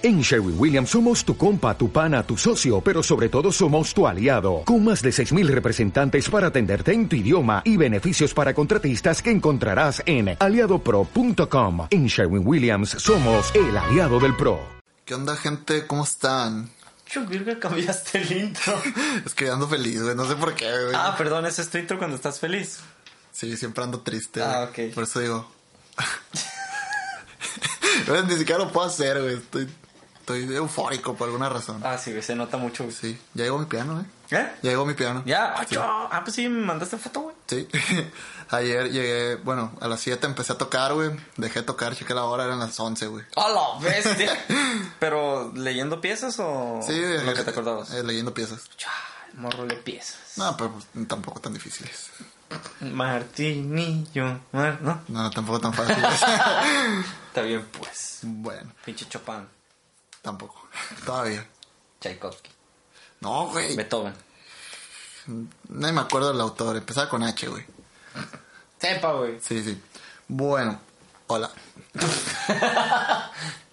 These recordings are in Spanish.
En Sherwin Williams somos tu compa, tu pana, tu socio, pero sobre todo somos tu aliado, con más de 6.000 representantes para atenderte en tu idioma y beneficios para contratistas que encontrarás en aliadopro.com. En Sherwin Williams somos el aliado del PRO. ¿Qué onda, gente? ¿Cómo están? Yo que cambiaste el intro. es que ando feliz, güey. No sé por qué, güey. Ah, perdón, ese es tu intro cuando estás feliz. Sí, siempre ando triste. Ah, güey. ok. Por eso digo. Ni siquiera lo puedo hacer, güey. Estoy, estoy eufórico por alguna razón. Ah, sí, se nota mucho. güey. Sí, ya llegó mi piano, ¿eh? ¿Eh? Ya llegó mi piano. Ya, ah, Sí. ah, pues sí, me mandaste foto, güey. Sí. Ayer llegué, bueno, a las 7 empecé a tocar, güey. Dejé de tocar, chequé la hora, eran las 11, güey. ¡A la bestia! Pero, ¿leyendo piezas o Sí, lo eh, que te acordabas? eh, leyendo piezas. Chá, morro de piezas. No, pero pues, tampoco tan difíciles. Martinillo, mar- ¿no? No, tampoco tan fáciles. Está bien, pues. bueno, Pinche Chopin, tampoco. Todavía. Tchaikovsky, No, güey. Beethoven. No me acuerdo del autor. Empezaba con H, güey. Sepa, güey. Sí, sí. Bueno, hola.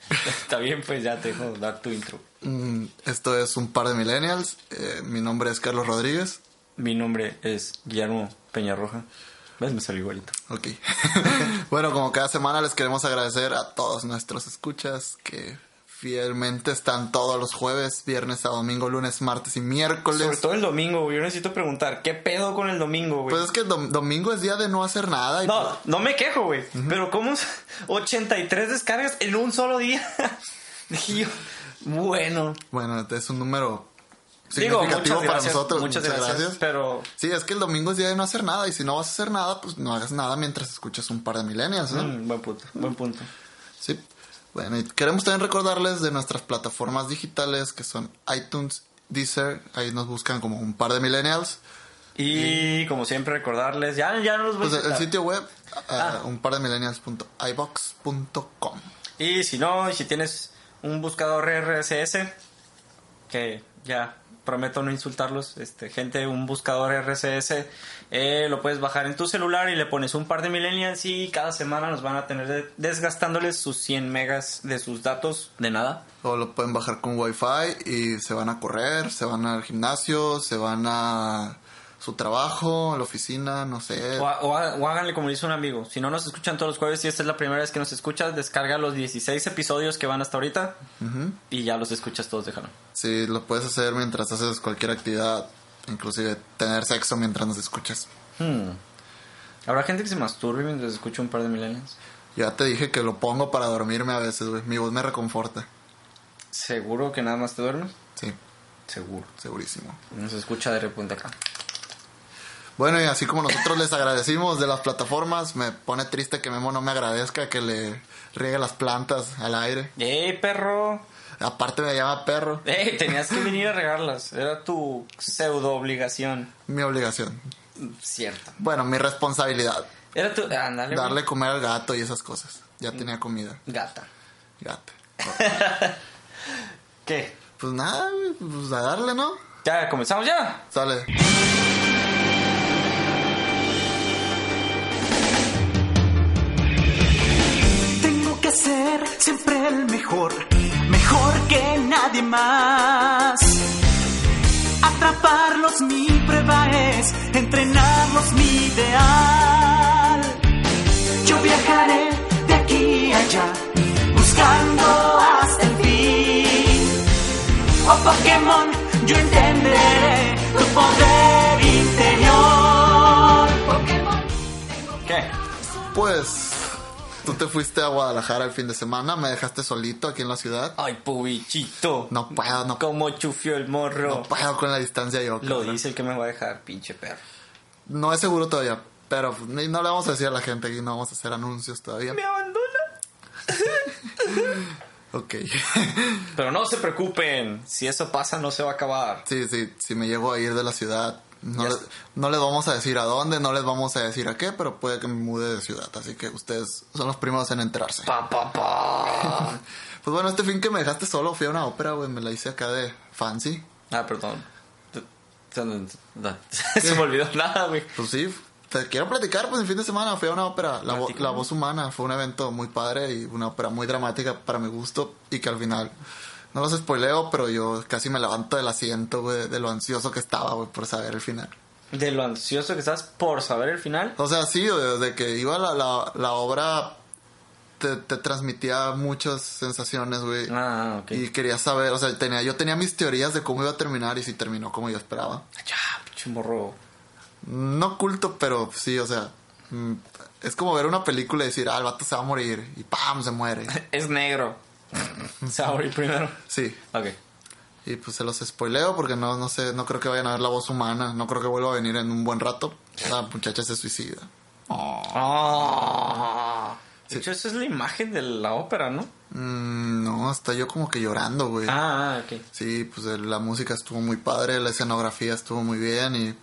Está bien, pues ya te dejo dar tu intro. Mm, Esto es un par de millennials. Eh, mi nombre es Carlos Rodríguez. Mi nombre es Guillermo Peñarroja. ¿Ves? Me salió igualito. Ok. bueno, como cada semana les queremos agradecer a todos nuestros escuchas que fielmente están todos los jueves, viernes a domingo, lunes, martes y miércoles. Sobre todo el domingo, güey. Yo necesito preguntar, ¿qué pedo con el domingo, güey? Pues es que dom- domingo es día de no hacer nada. Y pues, no, no me quejo, güey. Pero ¿cómo es 83 descargas en un solo día? Dije yo, bueno. Bueno, es un número Digo, muchas significativo para gracias, nosotros. muchas gracias, pero Sí, es que el domingo es día de no hacer nada y si no vas a hacer nada, pues no hagas nada mientras escuchas un par de millennials, ¿no? mm, buen punto, buen punto. Bueno, y queremos también recordarles de nuestras plataformas digitales que son iTunes, Deezer, ahí nos buscan como un par de millennials. Y como siempre recordarles, ya, ya no los voy Pues a el, sitio web, Ah. uh, un par de millennials.ibox.com. Y si no, y si tienes un buscador RSS, que ya prometo no insultarlos, este, gente, un buscador RSS, eh, lo puedes bajar en tu celular y le pones un par de millennials y cada semana nos van a tener de- desgastándoles sus 100 megas de sus datos de nada. O lo pueden bajar con Wi-Fi y se van a correr, se van al gimnasio, se van a su trabajo, a la oficina, no sé. O, o háganle como dice un amigo, si no nos escuchan todos los jueves y esta es la primera vez que nos escuchas, descarga los 16 episodios que van hasta ahorita y ya los escuchas todos, déjalo. Sí, lo puedes hacer mientras haces cualquier actividad, inclusive tener sexo mientras nos escuchas. Hmm. ¿Habrá gente que se masturbe mientras escucha un par de millennials? Ya te dije que lo pongo para dormirme a veces, güey. Mi voz me reconforta. ¿Seguro que nada más te duermes? Sí, Seguro. segurísimo. No se escucha de repente acá. Bueno, y así como nosotros les agradecimos de las plataformas, me pone triste que Memo no me agradezca que le riegue las plantas al aire. ¡Ey, perro! Aparte me llama perro. ¡Ey, tenías que venir a regarlas! Era tu pseudo obligación. Mi obligación. Cierto. Bueno, mi responsabilidad. Era tu... Ándale, güey. Darle comer al gato y esas cosas. Ya tenía comida. Gata. Gato. ¿Qué? Pues nada, pues a darle, ¿no? ¿Ya comenzamos ya? Sale. Tengo que ser siempre el mejor, mejor que nadie más. Atraparlos mi prueba es, entrenarlos mi ideal. Yo viajaré de aquí a allá, buscando hasta el fin. Oh Pokémon, yo entenderé tu poder interior. Pokémon. ¿Qué? Pues tú te fuiste a Guadalajara el fin de semana, me dejaste solito aquí en la ciudad. ¡Ay, pubichito! No puedo, no, Como chufió el morro. no puedo con la distancia yo. Lo cabrón. dice el que me va a dejar, pinche perro. No es seguro todavía, pero no le vamos a decir a la gente que no vamos a hacer anuncios todavía. Me abandona. Ok. Pero no se preocupen, si eso pasa no se va a acabar. sí, sí, si me llego a ir de la ciudad, no, le- no les vamos a decir a dónde, no les vamos a decir a qué, pero puede que me mude de ciudad, así que ustedes son los primeros en enterarse. Pa, pa, pa. Pues bueno, este fin que me dejaste solo fui a una ópera, güey, me la hice acá de fancy. ah, perdón. Se me olvidó nada, güey. Pues sí, te quiero platicar, pues el fin de semana fui a una ópera, La, Vo-. La Voz Humana, fue un evento muy padre y una ópera muy dramática para mi gusto y que al final, no los spoileo, pero yo casi me levanto del asiento, güey, de lo ansioso que estaba, güey, por saber el final. De lo ansioso que estás por saber el final. O sea, sí, desde que iba la, la, la obra te, te transmitía muchas sensaciones, güey. Ah, ok. Y quería saber, o sea, tenía, yo tenía mis teorías de cómo iba a terminar y si terminó como yo esperaba. Ya, pinche morro. No oculto, pero sí, o sea, mm, es como ver una película y decir, ah, el vato se va a morir y ¡pam! se muere. Es negro. Se va a morir primero. Sí. Ok. Y pues se los spoileo porque no, no sé, no creo que vayan a ver la voz humana, no creo que vuelva a venir en un buen rato. La muchacha se suicida. Ah. De hecho, esa es la imagen de la ópera, ¿no? Mm, no, hasta yo como que llorando, güey. Ah, ah, ok. Sí, pues la música estuvo muy padre, la escenografía estuvo muy bien y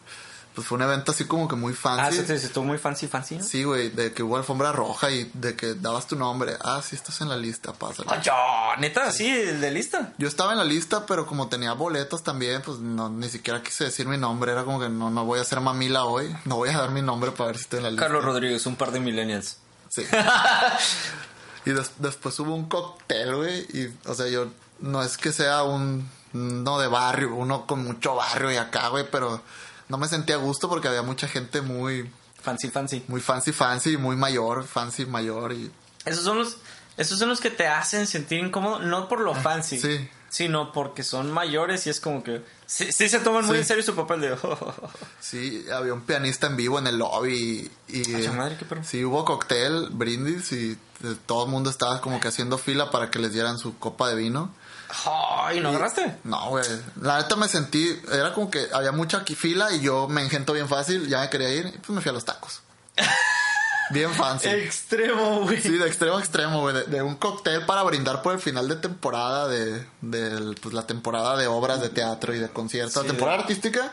pues fue un evento así como que muy Ah, fancy. sí, sí, sí, estuvo muy fancy, fancy, ¿no? Sí, güey, de que hubo alfombra roja y de que dabas tu nombre. Ah, sí, estás en la lista, pásale. Ah, yo, neta, sí, el de lista. Yo estaba en la lista, pero como tenía boletos también, pues no, ni siquiera quise decir mi nombre. Era como que no, no voy a hacer mamila hoy. No voy a dar mi nombre para ver si estoy en la lista. Carlos Rodríguez, un par de millennials. Sí. y des- después hubo un cóctel, güey. Y, o sea, yo no es que sea un. No de barrio, uno con mucho barrio y acá, güey, pero no me sentía a gusto porque había mucha gente muy. Fancy, fancy. Muy fancy, fancy, muy mayor, fancy, mayor y. Esos son los, esos son los que te hacen sentir incómodo, no por lo fancy, sí. sino porque son mayores y es como que sí, sí se toman muy Sí. en serio su papel de Sí, había un pianista en vivo en el lobby y... y Ay, su madre, qué perro. Sí, hubo cóctel, brindis y eh, todo el mundo estaba como que haciendo fila para que les dieran su copa de vino. Ay, ¿no agarraste? No, güey. La neta me sentí... Era como que había mucha aquí fila y yo me engento bien fácil, ya me quería ir y pues me fui a los tacos. bien fancy. Extremo, güey. Sí, de extremo a extremo, güey. De, de un cóctel para brindar por el final de temporada de, de pues, la temporada de obras de teatro y de conciertos. Sí, temporada de- artística,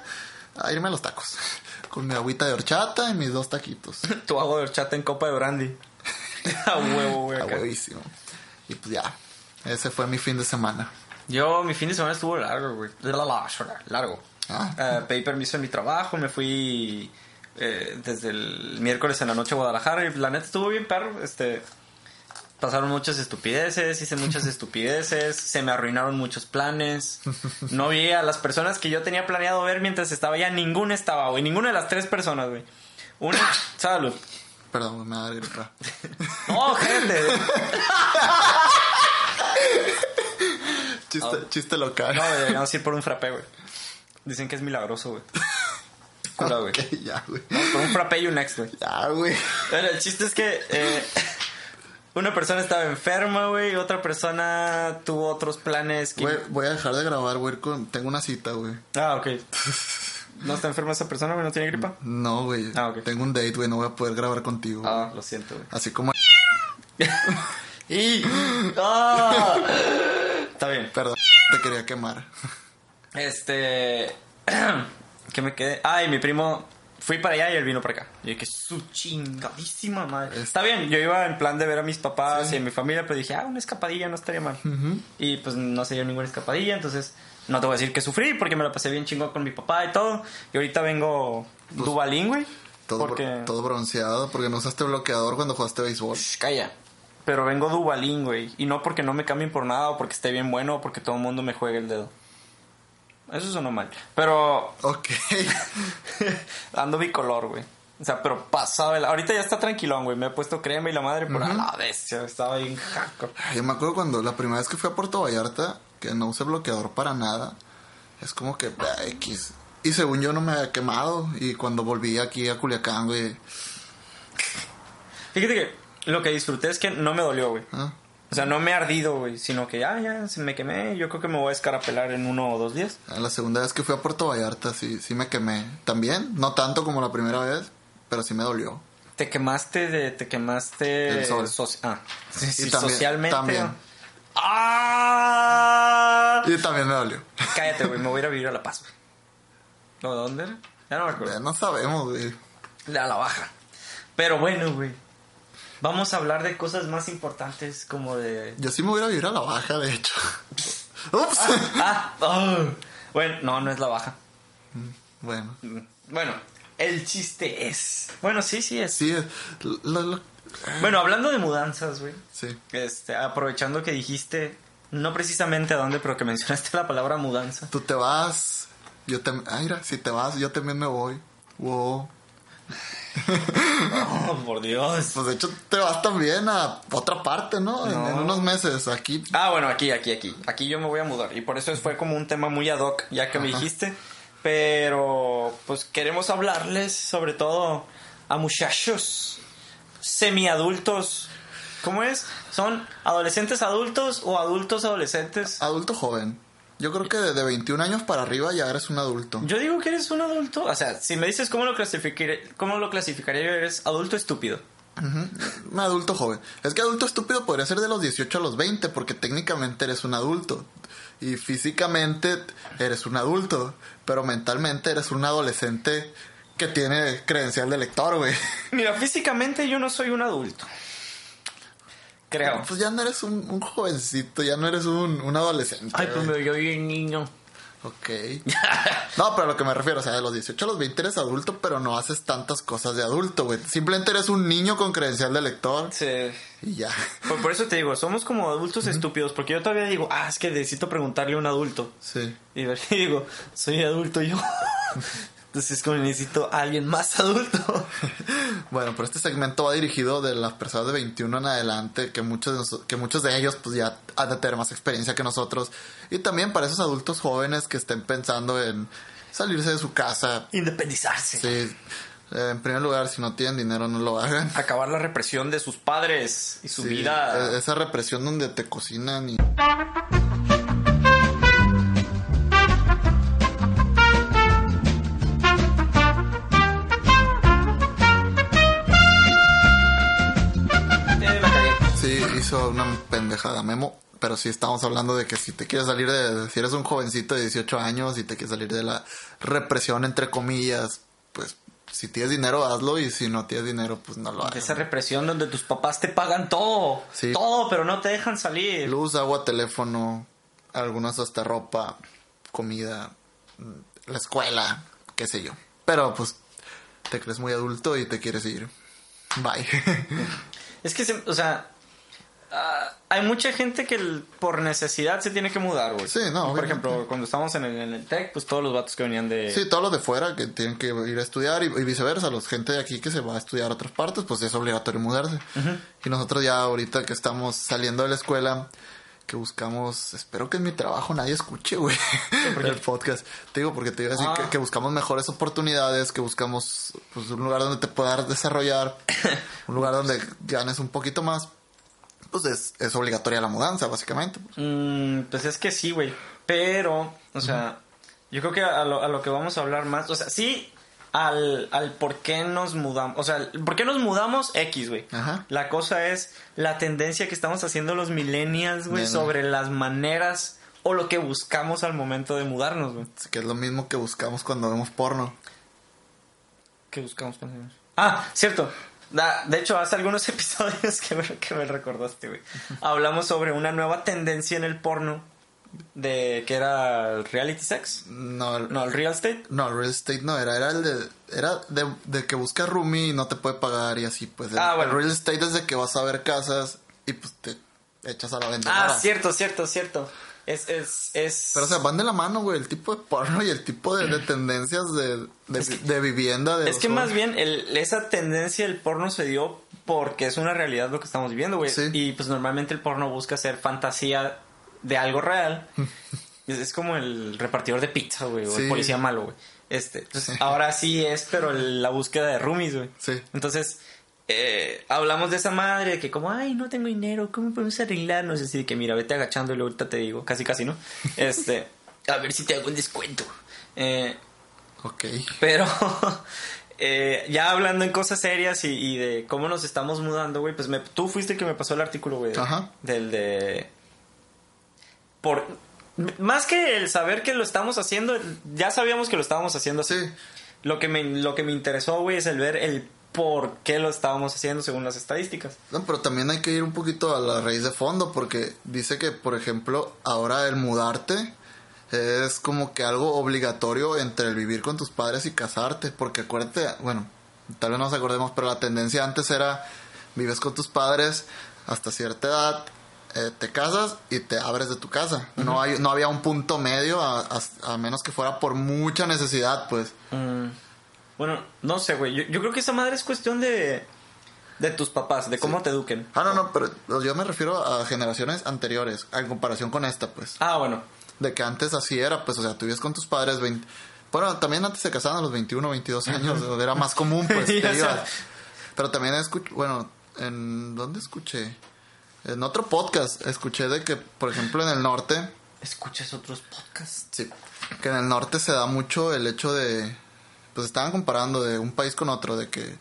a irme a los tacos. Con mi agüita de horchata y mis dos taquitos. Tu agua de horchata en copa de brandy. A huevo, güey. A huevísimo. Y pues ya. Ese fue mi fin de semana. Yo, mi fin de semana estuvo largo, güey. Largo. Ah. Eh, pedí permiso en mi trabajo, me fui eh, desde el miércoles en la noche a Guadalajara y la neta estuvo bien perro. Este, pasaron muchas estupideces, hice muchas estupideces, se me arruinaron muchos planes. No vi a las personas que yo tenía planeado ver mientras estaba allá, ninguna estaba, güey. Ninguna de las tres personas, güey. Una, salud. Perdón, me da gripa. No, gente. Chiste, chiste local. No, güey, vamos a ir por un frappé, güey. Dicen que es milagroso, güey. Cura, güey. Ok, ya, güey. Vamos por un frappé y un next, güey. Ya, güey. Bueno, el chiste es que eh, una persona estaba enferma, güey, otra persona tuvo otros planes. Que... Güey, voy a dejar de grabar, güey. con- Tengo una cita, güey. Ah, ok. ¿No está enferma esa persona, güey? ¿No tiene gripa? No, güey. Ah, ok. Tengo un date, güey. No voy a poder grabar contigo. Ah, lo siento, güey. Así como... ¡Y! ¡Ah! Está bien. Perdón, te quería quemar. Este. ¿Qué me quedé? Ay, mi primo. Fui para allá y él vino para acá. Y que su chingadísima madre. Está bien, yo iba en plan de ver a mis papás y a mi familia, pero dije, ah, una escapadilla no estaría mal. Y pues no se dio ninguna escapadilla, entonces no te voy a decir que sufrí porque me la pasé bien chingón con mi papá y todo. Y ahorita vengo dubalín, güey. Todo, porque. todo bronceado porque no usaste bloqueador cuando jugaste béisbol. Shh, calla. Pero vengo dubalín, güey. Y no porque no me cambien por nada o porque esté bien bueno o porque todo el mundo me juegue el dedo. Eso sonó mal. Pero Ok. ando bicolor, güey. O sea, pero pasado el... Ahorita ya está tranquilón, güey. Me he puesto crema y la madre, pero a la bestia. Estaba bien jaco. Yo me acuerdo cuando la primera vez que fui a Puerto Vallarta, que no usé bloqueador para nada. Es como que, bah, X. Y según yo no me había quemado. Y cuando volví aquí a Culiacán, güey. Fíjate que lo que disfruté es que no me dolió, güey. ah, O sea, no me he ardido, güey. Sino que ya, ya, se me quemé. Yo creo que me voy a escarapelar en uno o dos días. La segunda vez que fui a Puerto Vallarta, sí, sí me quemé. También, no tanto como la primera vez, pero sí me dolió. Te quemaste de... Te quemaste... El sol. soci- ah. Sí, sí, también- socialmente. también. ¡Ah! Y también me dolió. Cállate, güey. Me voy a ir a vivir a La Paz, güey. ¿No, ¿Dónde era? Ya no me acuerdo. Ya no sabemos, güey. A la baja. Pero bueno, güey. Vamos a hablar de cosas más importantes como de... Yo sí me voy a ir a vivir a la baja, de hecho. Ups. Ah, oh. Bueno, no, no es la baja. bueno, Bueno, El chiste es. Bueno, sí, sí es. Sí, lo- lo- Bueno, hablando de mudanzas, güey. sí. Este, aprovechando que dijiste, no precisamente a dónde, pero que mencionaste la palabra mudanza. Tú te vas, yo te... Ay, mira, si te vas, yo también me voy. Wow. Oh, por Dios. Pues de hecho te vas también a otra parte, ¿no? En, No. en unos meses, aquí. Ah, bueno, aquí, aquí, aquí. Aquí yo me voy a mudar. Y por eso fue como un tema muy ad hoc, ya que me dijiste. Pero, pues queremos hablarles sobre todo a muchachos semiadultos. ¿Cómo es? ¿Son adolescentes adultos o adultos adolescentes? Adulto joven. Yo creo que de, de 21 años para arriba ya eres un adulto. Yo digo que eres un adulto. O sea, si me dices cómo lo clasificaré, cómo lo clasificaría yo, eres adulto estúpido. Un adulto joven. Es que adulto estúpido podría ser de los 18 a los 20 porque técnicamente eres un adulto. Y físicamente eres un adulto. Pero mentalmente eres un adolescente que tiene credencial de lector, güey. Mira, físicamente yo no soy un adulto. Creo. Pues ya no eres un, un jovencito, ya no eres un, un adolescente. Ay, pues me soy un niño. Ok. No, pero a lo que me refiero, o sea, de los 18 a los 20 eres adulto, pero no haces tantas cosas de adulto, güey. Simplemente eres un niño con credencial de lector Sí. y ya. Por, por eso te digo, somos como adultos estúpidos, porque yo todavía digo, ah, es que necesito preguntarle a un adulto. Sí. Y digo, soy adulto yo. Entonces es como necesito a alguien más adulto. Bueno, pero este segmento va dirigido de las personas de 21 en adelante, que muchos de, que muchos de ellos pues ya han de tener más experiencia que nosotros. Y también para esos adultos jóvenes que estén pensando en salirse de su casa. Independizarse. Sí, eh, en primer lugar, si no tienen dinero, no lo hagan. Acabar la represión de sus padres y su Sí, vida. e- Esa represión donde te cocinan y... hizo una pendejada Memo. Pero sí estamos hablando de que si te quieres salir de... Si eres un jovencito de 18 años y te quieres salir de la represión, entre comillas, pues si tienes dinero, hazlo. Y si no tienes dinero, pues no lo hagas. esa represión donde tus papás te pagan todo. Sí. Todo, pero no te dejan salir. Luz, agua, teléfono, algunas hasta ropa, comida, la escuela, qué sé yo. Pero pues te crees muy adulto y te quieres ir. Bye. Es que, se- o sea, ah, hay mucha gente que el- por necesidad se tiene que mudar, güey. Sí, no, Por ejemplo, cuando estábamos en el, en el TEC, pues todos los vatos que venían de... Sí, todos los de fuera que tienen que ir a estudiar y, y viceversa, los gente de aquí que se va a estudiar a otras partes, pues es obligatorio mudarse. Y nosotros ya ahorita que estamos saliendo de la escuela, que buscamos, espero que en mi trabajo nadie escuche, güey, el podcast. Te digo, porque te iba a decir Ah. que, que buscamos mejores oportunidades, que buscamos pues, un lugar donde te puedas desarrollar, un lugar donde ganes un poquito más. Pues es, es obligatoria la mudanza, básicamente. Mm, pues es que sí, güey. Pero, o sea, yo creo que a lo, a lo que vamos a hablar más, o sea, sí, al, al por qué nos mudamos, o sea, por qué nos mudamos X, güey. La cosa es la tendencia que estamos haciendo los millennials, güey, sobre las maneras o lo que buscamos al momento de mudarnos, güey. Que es lo mismo que buscamos cuando vemos porno. ¿Qué buscamos cuando hacemos? Ah, cierto. Da- de hecho, hace algunos episodios que me, que me recordaste, güey. Hablamos sobre una nueva tendencia en el porno de que era el reality sex. No, el- No, el real estate. No, real estate no era, era el de, era de, de que busca roomie y no te puede pagar y así, pues. El, Ah, bueno. el real estate es de que vas a ver casas y pues te echas a la vendedora. Ah, cierto, cierto, cierto. Es, es, es. Pero o sea, van de la mano, güey, el tipo de porno y el tipo de, de tendencias de, de, de vivienda. De es que más bien el- esa tendencia del porno se dio porque es una realidad lo que estamos viviendo, güey. Sí. Y pues normalmente el porno busca hacer fantasía de algo real. es, es como el repartidor de pizza, güey, o el policía malo, güey. Este, entonces, ahora sí es, pero el- la búsqueda de roomies, güey. Sí. Entonces, eh, hablamos de esa madre, de que como, ay, no tengo dinero, ¿cómo podemos arreglarnos? Así de que, mira, vete agachando y luego ahorita te digo, casi, casi, ¿no? Este, a ver si te hago un descuento. Eh, Ok. pero eh, ya hablando en cosas serias y, y de cómo nos estamos mudando, güey, pues me- tú fuiste el que me pasó el artículo, güey. Ajá. Del de... Por... Más que el saber que lo estamos haciendo, ya sabíamos que lo estábamos haciendo así. Sí. Lo que me, lo que me interesó, güey, es el ver el por qué lo estábamos haciendo según las estadísticas. No, pero también hay que ir un poquito a la raíz de fondo porque dice que, por ejemplo, ahora el mudarte es como que algo obligatorio entre el vivir con tus padres y casarte, porque acuérdate, bueno, tal vez no nos acordemos, pero la tendencia antes era vives con tus padres hasta cierta edad, eh, te casas y te abres de tu casa. no, hay, no había un punto medio, a, a- a menos que fuera por mucha necesidad, pues. Mm, bueno, no sé, güey. Yo, yo creo que esa madre es cuestión de, de tus papás, de cómo te eduquen. Ah, no, no, pero yo me refiero a generaciones anteriores, en comparación con esta, pues. Ah, bueno. De que antes así era, pues, o sea, tú con tus padres 20... Bueno, también antes se casaban a los 21, 22 años, era más común, pues, te sea. ibas. Pero también escuché, bueno, ¿en dónde escuché? En otro podcast escuché de que, por ejemplo, en el norte, ¿Escuchas otros podcasts? sí, que en el norte se da mucho el hecho de, pues estaban comparando de un país con otro, de que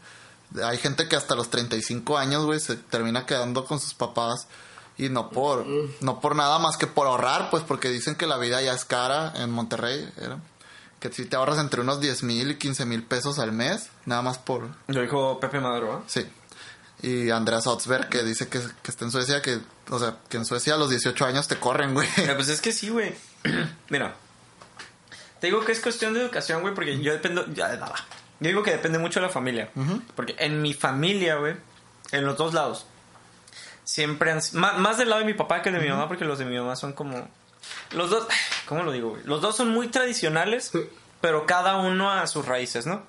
hay gente que hasta los 35 años, güey, se termina quedando con sus papás y no por, no por nada más que por ahorrar, pues porque dicen que la vida ya es cara en Monterrey, era, que si te ahorras entre unos 10 mil y 15 mil pesos al mes, nada más por, Lo dijo Pepe Maduro, ¿ah? sí. Y Andreas Otzberg que dice que, que está en Suecia, que, o sea, que en Suecia a los 18 años te corren, güey. Pues es que sí, güey. Mira. Te digo que es cuestión de educación, güey, porque yo dependo... Ya, nada. Yo digo que depende mucho de la familia. Porque en mi familia, güey, en los dos lados, siempre han... Más, más del lado de mi papá que de mi mamá, porque los de mi mamá son como... Los dos... ¿Cómo lo digo, güey? Los dos son muy tradicionales, pero cada uno a sus raíces, ¿no?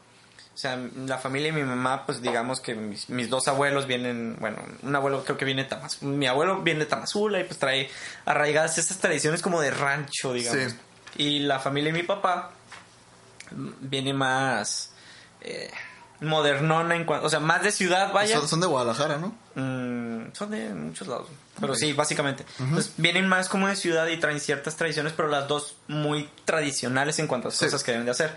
O sea, la familia de mi mamá, pues digamos que mis, mis dos abuelos vienen, bueno, un abuelo creo que viene de Tamazula, mi abuelo viene de Tamazula y pues trae arraigadas estas tradiciones como de rancho, digamos. Sí. Y la familia de mi papá viene más eh, modernona en cuanto, o sea, más de ciudad, vaya. Son, son de Guadalajara, ¿no? Mm, son de muchos lados. Pero sí, básicamente. Entonces, vienen más como de ciudad y traen ciertas tradiciones, pero las dos muy tradicionales en cuanto a Sí. cosas que deben de hacer.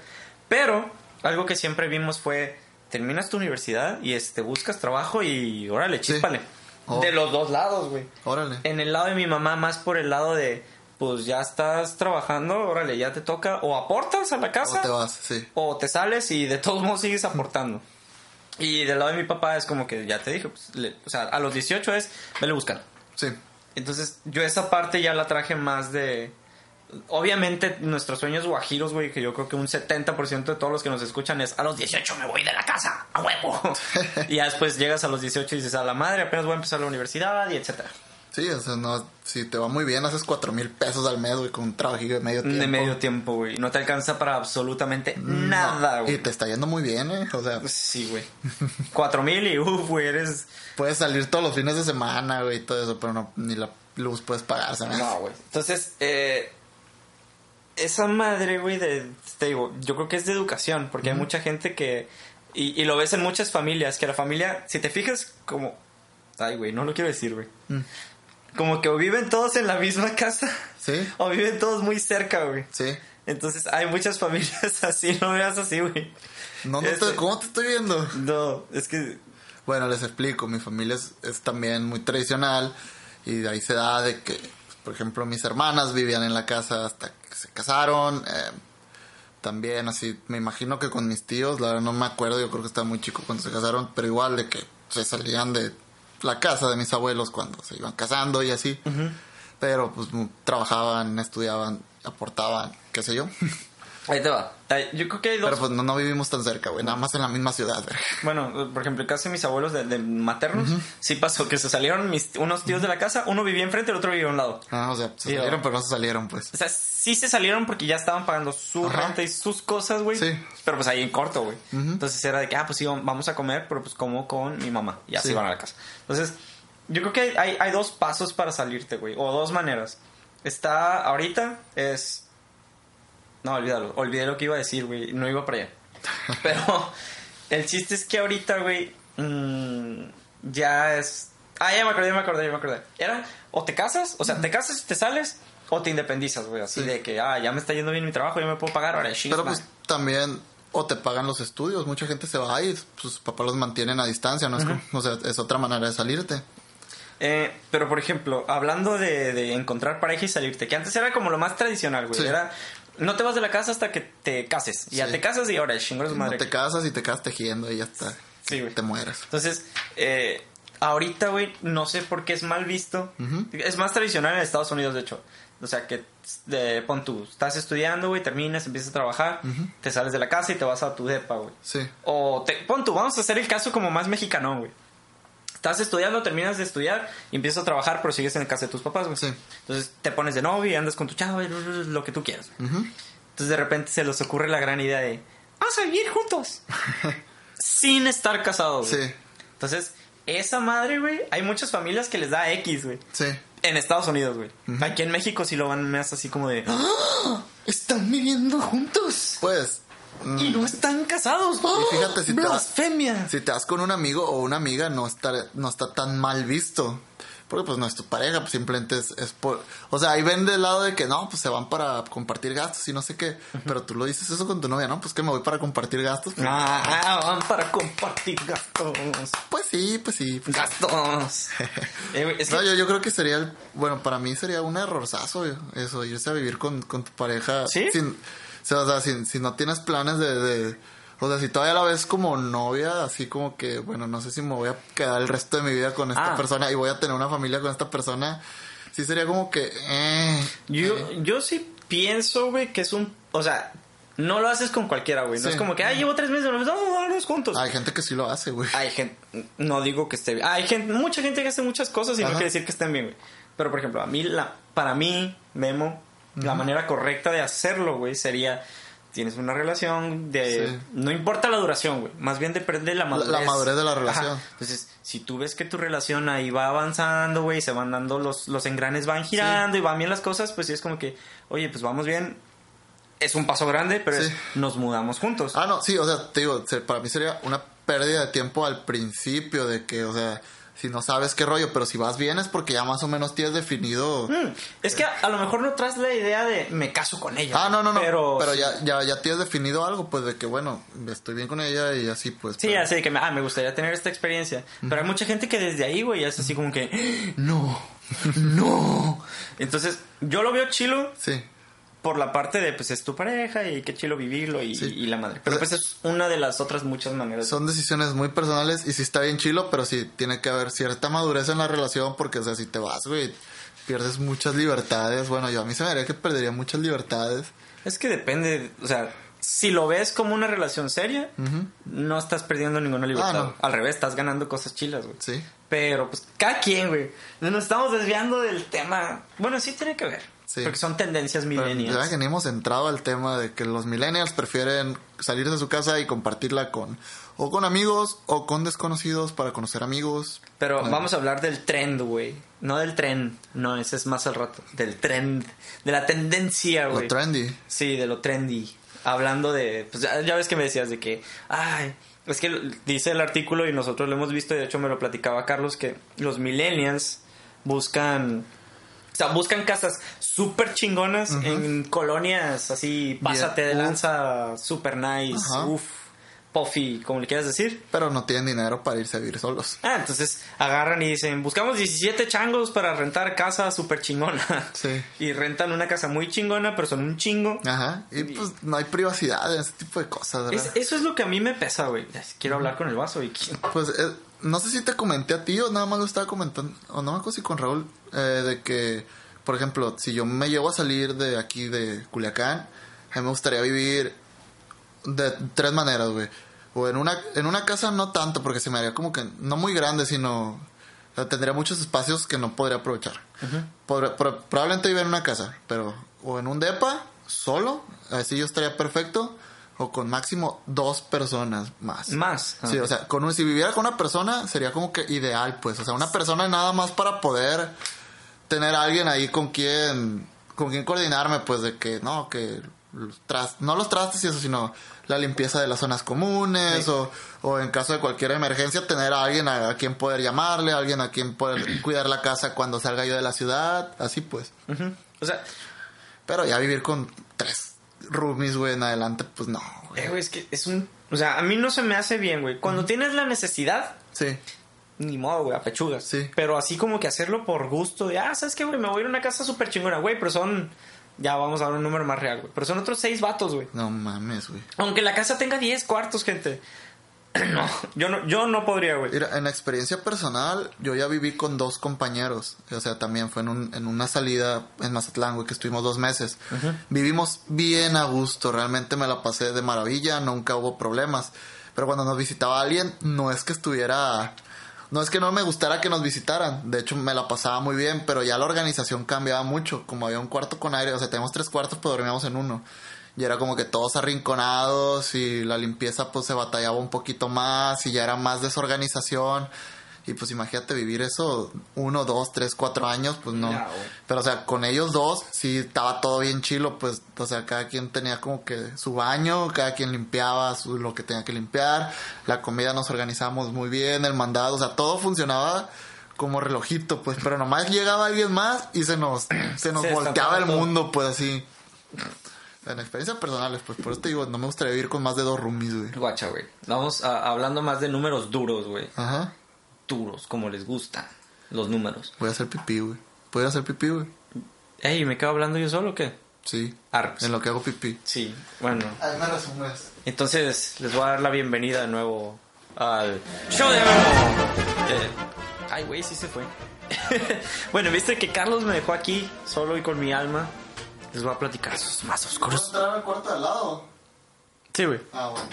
Pero algo que siempre vimos fue, terminas tu universidad y este buscas trabajo y órale, Sí. chíspale. Oh. De los dos lados, güey. Órale. En el lado de mi mamá, más por el lado de, pues ya estás trabajando, órale, ya te toca, o aportas a la casa, O te vas, sí. o te sales y de todos modos sigues aportando. Y del lado de mi papá es como que ya te dije, pues, le- o sea, a los 18 es, vele buscando. Sí. Entonces, yo esa parte ya la traje más de. Obviamente, nuestros sueños guajiros, güey, que yo creo que un 70% de todos los que nos escuchan es a los 18 me voy de la casa, a huevo. y ya después llegas a los 18 y dices a la madre, apenas voy a empezar la universidad y etcétera. Sí, o sea, no, si te va muy bien, haces cuatro mil pesos al mes, güey, con un trabajillo de medio tiempo. De medio tiempo, güey. No te alcanza para absolutamente nada, güey. Y te está yendo muy bien, ¿eh? O sea, Sí, güey. Cuatro mil y uff, güey, eres. puedes salir todos los fines de semana, güey, y todo eso, pero no, ni la luz puedes pagar, ¿sabes? No, güey. Entonces, eh, esa madre, güey, de, te digo, yo creo que es de educación, porque hay mucha gente que, y, y lo ves en muchas familias, que la familia, si te fijas, como, ay, güey, no lo quiero decir, güey. Mm. Como que o viven todos en la misma casa, Sí, o viven todos muy cerca, güey. sí. Entonces, hay muchas familias así, no veas así, güey. No, no Este- te- ¿Cómo te estoy viendo? No, es que, Bueno, les explico, mi familia es, es también muy tradicional y de ahí se da de que, por ejemplo, mis hermanas vivían en la casa hasta que se casaron. eh, también así, me imagino que con mis tíos, la verdad no me acuerdo, yo creo que estaba muy chico cuando se casaron, pero igual de que se salían de la casa de mis abuelos cuando se iban casando y así. Pero pues trabajaban, estudiaban, aportaban, qué sé yo. ahí te va. Yo creo que hay dos Pero pues no, no vivimos tan cerca, güey, nada más en la misma ciudad, güey. Bueno, por ejemplo, en casa de mis abuelos de, de maternos, sí pasó que se salieron mis, unos tíos de la casa, uno vivía enfrente, el otro vivía a un lado. Ah, o sea, se salieron, pero no se salieron, pues. O sea, sí se salieron porque ya estaban pagando su Ajá. renta y sus cosas, güey. Sí. Pero pues ahí en corto, güey. Entonces era de que, ah, pues sí, vamos a comer, pero pues como con mi mamá. Y así Sí. van a la casa. Entonces, yo creo que hay, hay, hay dos pasos para salirte, güey. O dos maneras. Está, ahorita es... No, olvídalo. Olvidé lo que iba a decir, güey. No iba para allá. Pero el chiste es que ahorita, güey, mm, ya es... Ah, ya me acordé, ya me acordé, ya me acordé. Era, o te casas, o sea, te casas y te sales, o te independizas, güey. Así Sí. de que, ah, ya me está yendo bien mi trabajo, ya me puedo pagar, ahora Pero pues también, o te pagan los estudios, mucha gente se va y sus papás los mantienen a distancia, ¿no? Es como- o sea, es otra manera de salirte. Eh, pero por ejemplo, hablando de, de encontrar pareja y salirte, que antes era como lo más tradicional, güey. Sí. Era, no te vas de la casa hasta que te cases. Y ya te casas y ahora chingón su No madre. te casas y te quedas tejiendo y ya está. Sí, güey. Te mueres. Entonces, eh, ahorita, güey, no sé por qué es mal visto. Es más tradicional en Estados Unidos, de hecho. O sea, que de, pon tú, estás estudiando, güey, terminas, empiezas a trabajar, te sales de la casa y te vas a tu depa, güey. Sí. O te, pon tú, vamos a hacer el caso como más mexicano, güey. Estás estudiando, terminas de estudiar y empiezas a trabajar, pero sigues en casa de tus papás, güey. Sí. Entonces te pones de novio y andas con tu chavo, y lo que tú quieras. Entonces de repente se les ocurre la gran idea de, vamos a vivir juntos. Sin estar casados. Sí. Entonces, esa madre, güey, hay muchas familias que les da X, güey. Sí. En Estados Unidos, güey. Aquí en México sí lo van más así como de... ¡Ah! Están viviendo juntos. Pues, Y no están casados. Y fíjate si te vas- Blasfemia. si te vas con un amigo o una amiga, no está, no está tan mal visto. Porque pues no es tu pareja, pues simplemente es, es por... O sea, ahí ven del lado de que no, pues se van para compartir gastos y no sé qué. Pero tú lo dices eso con tu novia, ¿no? Pues que me voy para compartir gastos. Pues, Ah, van para compartir gastos. pues sí, pues sí. Pues, Gastos. Eh, güey, es que- No, yo, yo creo que sería, el- bueno, para mí sería un errorzazo eso, irse a vivir con, con tu pareja. ¿Sí? Sin, sea, o sea, sin- si no tienes planes de, de- o sea, si todavía la ves como novia, así como que, bueno, no sé si me voy a quedar el resto de mi vida con esta Ah. persona y voy a tener una familia con esta persona, sí sería como que, eh, Yo, yo sí pienso, güey, que es un... O sea, no lo haces con cualquiera, güey. No Sí. es como que, ay, llevo tres meses, vamos juntos. hay gente que sí lo hace, güey. Hay gente, no digo que esté bien. Hay gente, mucha gente que hace muchas cosas y no Ajá. quiere decir que estén bien, güey. Pero por ejemplo, a mí, la, para mí, Memo, la manera correcta de hacerlo, güey, sería tienes una relación de Sí. no importa la duración, güey, más bien depende de la madurez. la madurez de la relación. Ajá. Entonces, si tú ves que tu relación ahí va avanzando, güey, se van dando los los engranes van girando y van bien las cosas, pues sí es como que, oye, pues vamos bien. Es un paso grande, pero Sí. es, nos mudamos juntos. Ah, no, sí, o sea, te digo, para mí sería una pérdida de tiempo al principio de que, o sea, si no sabes qué rollo, pero si vas bien es porque ya más o menos tienes definido... Mm, Es que a, a lo mejor no traes la idea de me caso con ella. Ah, no, no, no. Pero, Pero, ya, ya, ya tienes definido algo, pues de que, bueno, estoy bien con ella y así, pues. Sí, pero- así que me, ah, me gustaría tener esta experiencia. Pero hay mucha gente que desde ahí, güey, es así como que, no, no. Entonces, yo lo veo chilo Sí. Por la parte de, pues es tu pareja y qué chilo vivirlo y, Sí. y la madre. Pero pues es una de las otras muchas maneras. Son decisiones muy personales y sí está bien chilo, pero sí tiene que haber cierta madurez en la relación porque, o sea, si te vas, güey, pierdes muchas libertades. Bueno, yo a mí se me haría que perdería muchas libertades. Es que depende, o sea, si lo ves como una relación seria, no estás perdiendo ninguna libertad. Ah, no. Al revés, estás ganando cosas chilas, güey. Sí. Pero, pues, cada quien, güey. Nos estamos desviando del tema. Bueno, sí tiene que ver. Sí. Porque son tendencias Pero millennials. ya que ni hemos entrado al tema de que los millennials prefieren salir de su casa y compartirla con o con amigos o con desconocidos para conocer amigos. Pero vamos a hablar del trend, güey. No del tren. No, ese es más al rato. Del trend. De la tendencia, Lo güey. trendy. Sí, de lo trendy. Hablando de. Pues ya, ya ves que me decías de que. Ay. Es que lo- dice el artículo y nosotros lo hemos visto. y De hecho, me lo platicaba Carlos. Que los millennials buscan. O sea, buscan casas súper chingonas en colonias así. Pásate de lanza, super nice. Ajá. Uf. Puffy, como le quieras decir. Pero no tienen dinero para irse a vivir solos. Ah, entonces agarran y dicen, buscamos 17 changos para rentar casa súper chingona. Sí. Y rentan una casa muy chingona, pero son un chingo. Ajá. Y pues no hay privacidad en ese tipo de cosas, ¿verdad? Es- eso es lo que a mí me pesa, güey. Quiero hablar con el vaso y... Pues eh, no sé si te comenté a ti o nada más lo estaba comentando, o no me acuerdo si con Raúl, eh, de que, por ejemplo, si yo me llevo a salir de aquí de Culiacán, a mí me gustaría vivir de tres maneras, güey. O en una, en una casa no tanto, porque se me haría como que no muy grande, sino o sea, tendría muchos espacios que no podría aprovechar. Probablemente vivir en una casa, pero o en un depa, solo, así yo estaría perfecto, o con máximo dos personas más. Más. Sí, Ah. o sea, con un- si viviera con una persona sería como que ideal, pues. O sea, una persona nada más para poder tener a alguien ahí con quien, con quien coordinarme, pues, de que, no, que los tras- no los trastes y eso, sino la limpieza de las zonas comunes, Sí. o, o en caso de cualquier emergencia, tener a alguien a, a quien poder llamarle, a alguien a quien poder cuidar la casa cuando salga yo de la ciudad, así pues. O sea, Pero ya vivir con tres roomies, güey, en adelante, pues no, güey. eh, güey, es que es un... O sea, a mí no se me hace bien, güey. Cuando tienes la necesidad, Sí, ni modo, güey, a pechugas. Sí. Pero así como que hacerlo por gusto de, ah, ¿sabes qué, güey? Me voy a ir a una casa súper chingona, güey, pero son... Ya vamos a dar un número más real, güey. Pero son otros seis vatos, güey. no mames, güey. Aunque la casa tenga 10 cuartos, gente. no, yo no, yo no podría, güey. Mira, en experiencia personal, yo ya viví con dos compañeros. O sea, también fue en, un- en una salida en Mazatlán, güey, que estuvimos dos meses. Vivimos bien a gusto, realmente me la pasé de maravilla, nunca hubo problemas. Pero cuando nos visitaba alguien, no es que estuviera... No es que no me gustara que nos visitaran, de hecho me la pasaba muy bien, pero ya la organización cambiaba mucho, como había un cuarto con aire, o sea, teníamos tres cuartos, pero dormíamos en uno. Y era como que todos arrinconados y la limpieza pues se batallaba un poquito más y ya era más desorganización. Y pues imagínate vivir eso uno, dos, tres, cuatro años, pues no. Ya. Pero o sea, con ellos dos sí estaba todo bien chilo, pues, o sea, cada quien tenía como que su baño, cada quien limpiaba su, lo que tenía que limpiar, la comida nos organizábamos muy bien, el mandado, o sea, todo funcionaba como relojito, pues, pero nomás llegaba alguien más y se nos, se nos Se volteaba el todo. mundo, pues así. En experiencias personales, pues por eso te digo, no me gustaría vivir con más de dos roomies, güey. Guacha, güey. Vamos a- hablando más de números duros, güey. Ajá. Duros, como les gustan los números. Voy a hacer pipí, güey. ¿Puedo hacer pipí, güey? Ey, ¿me quedo hablando yo solo o qué? Sí. Arres. En lo que hago pipí. Sí, bueno. Entonces, les voy a dar la bienvenida de nuevo al show de. Eh, ay, güey, sí se fue. bueno, viste que Carlos me dejó aquí solo y con mi alma. Les voy a platicar sus más oscuros. entrar al cuarto de al lado? Sí, güey. Ah, bueno.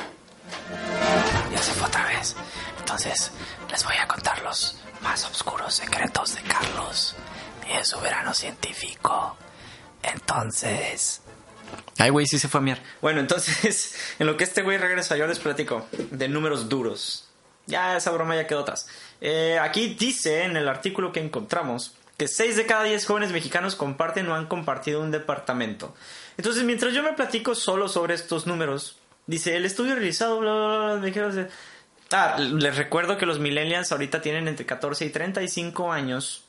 Ya se fue otra vez. Entonces, les voy a contar los más oscuros secretos de Carlos y de su verano científico. Entonces. Ay, güey, sí se fue a miar. Bueno, entonces, en lo que este güey regresa, yo les platico de números duros. Ya esa broma ya quedó atrás. Eh, aquí dice en el artículo que encontramos que 6 de cada 10 jóvenes mexicanos comparten o han compartido un departamento. Entonces, mientras yo me platico solo sobre estos números, dice el estudio realizado, bla, bla, bla, me hacer- Ah, les recuerdo que los millennials ahorita tienen entre 14 y 35 años.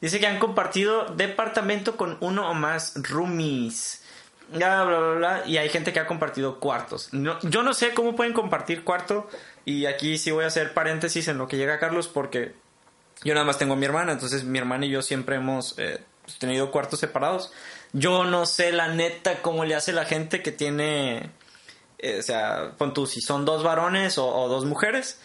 Dice que han compartido departamento con uno o más roomies. Ya, bla, bla, bla. Y hay gente que ha compartido cuartos. No- yo no sé cómo pueden compartir cuarto. Y aquí sí voy a hacer paréntesis en lo que llega Carlos porque yo nada más tengo a mi hermana. Entonces mi hermana y yo siempre hemos eh, tenido cuartos separados. Yo no sé la neta cómo le hace la gente que tiene... eh, o sea, pon tú, si son dos varones o, o dos mujeres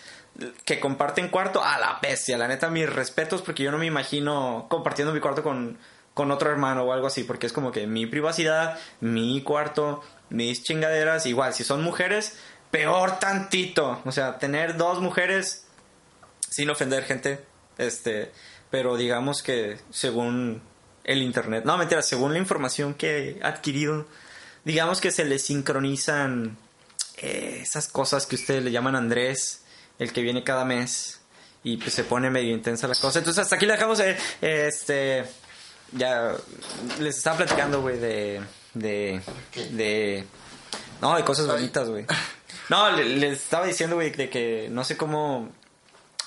que comparten cuarto, a la bestia. La neta, mis respetos porque yo no me imagino compartiendo mi cuarto con, con otro hermano o algo así, porque es como que mi privacidad, mi cuarto, mis chingaderas, igual, si son mujeres, peor tantito. O sea, tener dos mujeres, sin ofender gente, este, pero digamos que según el internet, no mentira, según la información que he adquirido, digamos que se le sincronizan eh, esas cosas que ustedes le llaman Andrés, el que viene cada mes y pues se pone medio intensa la cosa. Entonces hasta aquí le dejamos, eh, este, ya les estaba platicando, güey, de, de, de, no, de cosas bonitas, güey. No, le- les estaba diciendo, güey, de que no sé cómo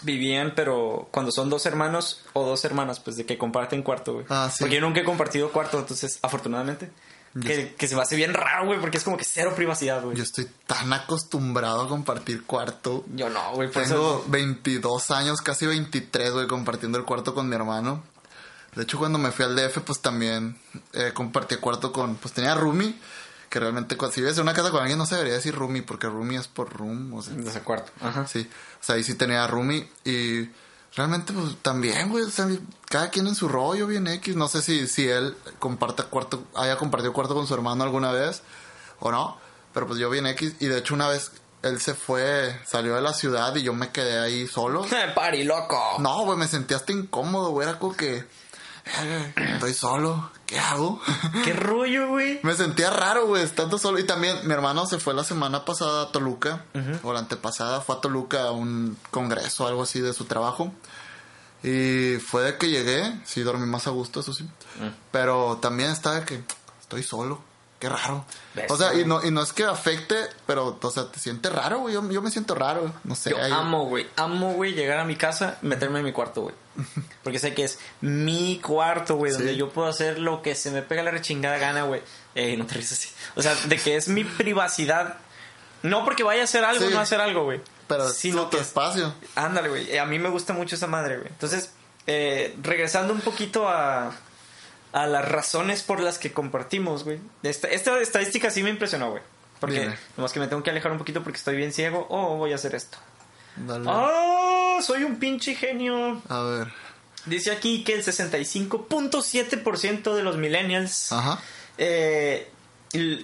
vivían, pero cuando son dos hermanos o dos hermanas, pues de que comparten cuarto, güey. Ah, sí. Porque yo nunca he compartido cuarto, entonces, afortunadamente. Que, que se me hace bien raro, güey, porque es como que cero privacidad, güey. Yo estoy tan acostumbrado a compartir cuarto. Yo no, güey, por Tengo eso... 22 años, casi 23, güey, compartiendo el cuarto con mi hermano. De hecho, cuando me fui al DF, pues también eh, compartí cuarto con... Pues tenía roomie, que realmente si vives en una casa con alguien no se debería decir roomie, porque roomie es por room, o sea... De ese cuarto. Ajá. Sí, o sea, ahí sí tenía roomie y realmente pues también, güey, o sea, cada quien en su rollo, bien X. No sé si, si él comparta cuarto, haya compartido cuarto con su hermano alguna vez o no, pero pues yo bien X y de hecho una vez él se fue, salió de la ciudad y yo me quedé ahí solo. Pari, loco. No, güey, me sentí hasta incómodo, güey, era como que estoy solo, ¿qué hago? Qué rollo, güey. Me sentía raro, güey, estando solo. Y también mi hermano se fue la semana pasada a Toluca, o la antepasada, fue a Toluca a un congreso, algo así de su trabajo. Y fue de que llegué, sí dormí más a gusto, eso sí. Pero también estaba de que estoy solo, qué raro. Bestia, O sea, y no, y no es que afecte, pero, o sea, te sientes raro, güey. Yo, yo me siento raro, no sé. Yo ahí- amo, güey. Amo, güey, llegar a mi casa, meterme en mi cuarto, güey. Porque sé que es mi cuarto, güey, donde Sí. yo puedo hacer lo que se me pega la rechingada gana, güey. Ey, no te ríes así. O sea, de que es mi privacidad. No porque vaya a hacer algo, Sí. no hacer algo, güey. Pero sino tu que espacio. Ándale, güey. A mí me gusta mucho esa madre, güey. Entonces, eh, regresando un poquito a, a las razones por las que compartimos, güey. Esta, esta estadística sí me impresionó, güey. Porque Dime. nomás que me tengo que alejar un poquito porque estoy bien ciego o voy a hacer esto. Dale. ¡Oh! Soy un pinche genio. A ver. Dice aquí que el 65.7% de los millennials Ajá. eh,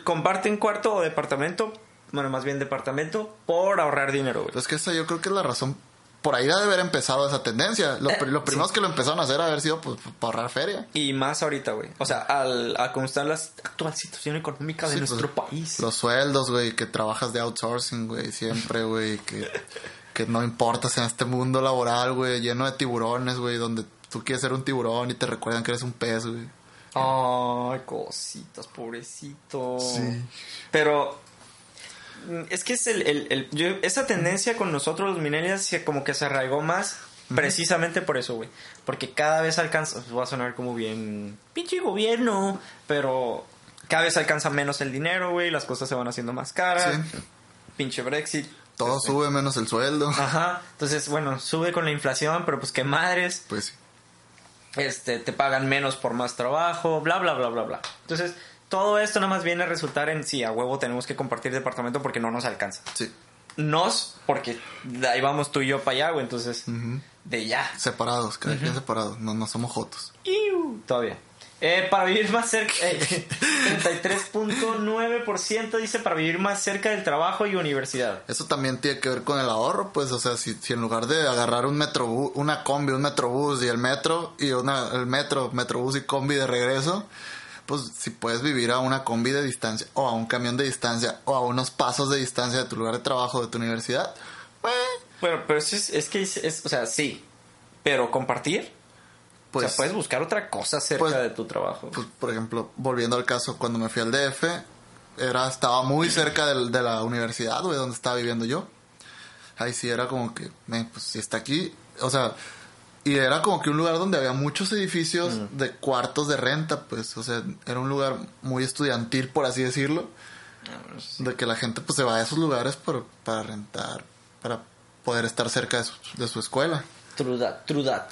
comparten cuarto o departamento, bueno, más bien departamento, por ahorrar dinero, güey. Es que esa yo creo que es la razón. Por ahí debe haber empezado esa tendencia. Lo, Eh, lo primero sí. que lo empezaron a hacer haber sido pues, para ahorrar feria. Y más ahorita, güey. O sea, al, a cómo está la actual situación económica de Sí, nuestro pues, país. Los sueldos, güey, que trabajas de outsourcing, güey, siempre, güey, que, que no importas en este mundo laboral, güey, lleno de tiburones, güey, donde tú quieres ser un tiburón y te recuerdan que eres un pez, güey. Ay, cositas, pobrecito. Sí. Pero mm, es que es el, el- el- yo- esa tendencia con nosotros los millennials como que se arraigó más precisamente por eso, güey. Porque cada vez alcanza, va a sonar como bien pinche gobierno, pero cada vez alcanza menos el dinero, güey, las cosas se van haciendo más caras. Sí. Pinche Brexit. Todo Este, sube menos el sueldo. Ajá, entonces, bueno, sube con la inflación, pero pues qué madres Pues sí. este, te pagan menos por más trabajo, bla, bla, bla, bla, bla. Entonces, todo esto nada más viene a resultar en, sí, a huevo tenemos que compartir departamento porque no nos alcanza. Sí. Nos, porque de ahí vamos tú y yo para allá, güey, entonces, de ya. Separados, cada quien separados. No, no somos jotos. Iu, Todavía. Eh, para vivir más cerca, eh, 33.9% dice para vivir más cerca del trabajo y universidad. Eso también tiene que ver con el ahorro, pues, o sea, si, si en lugar de agarrar un metrobús, una combi, un metrobús y el metro, y una, el metro, metrobús y combi de regreso, pues si puedes vivir a una combi de distancia, o a un camión de distancia, o a unos pasos de distancia de tu lugar de trabajo, de tu universidad, pues, Bueno, pero eso es, es que es, es- o sea, sí, pero compartir. Pues, o sea, puedes buscar otra cosa cerca pues- de tu trabajo. pues, por ejemplo, volviendo al caso, cuando me fui al DF, era, estaba muy cerca del- de la universidad, güey, donde estaba viviendo yo. Ahí sí era como que, "Men, pues si está aquí, o sea, y era como que un lugar donde había muchos edificios de cuartos de renta, pues, o sea, era un lugar muy estudiantil, por así decirlo, de que la gente pues se va a esos lugares por- para rentar, para poder estar cerca de su, de su escuela. True that, true that.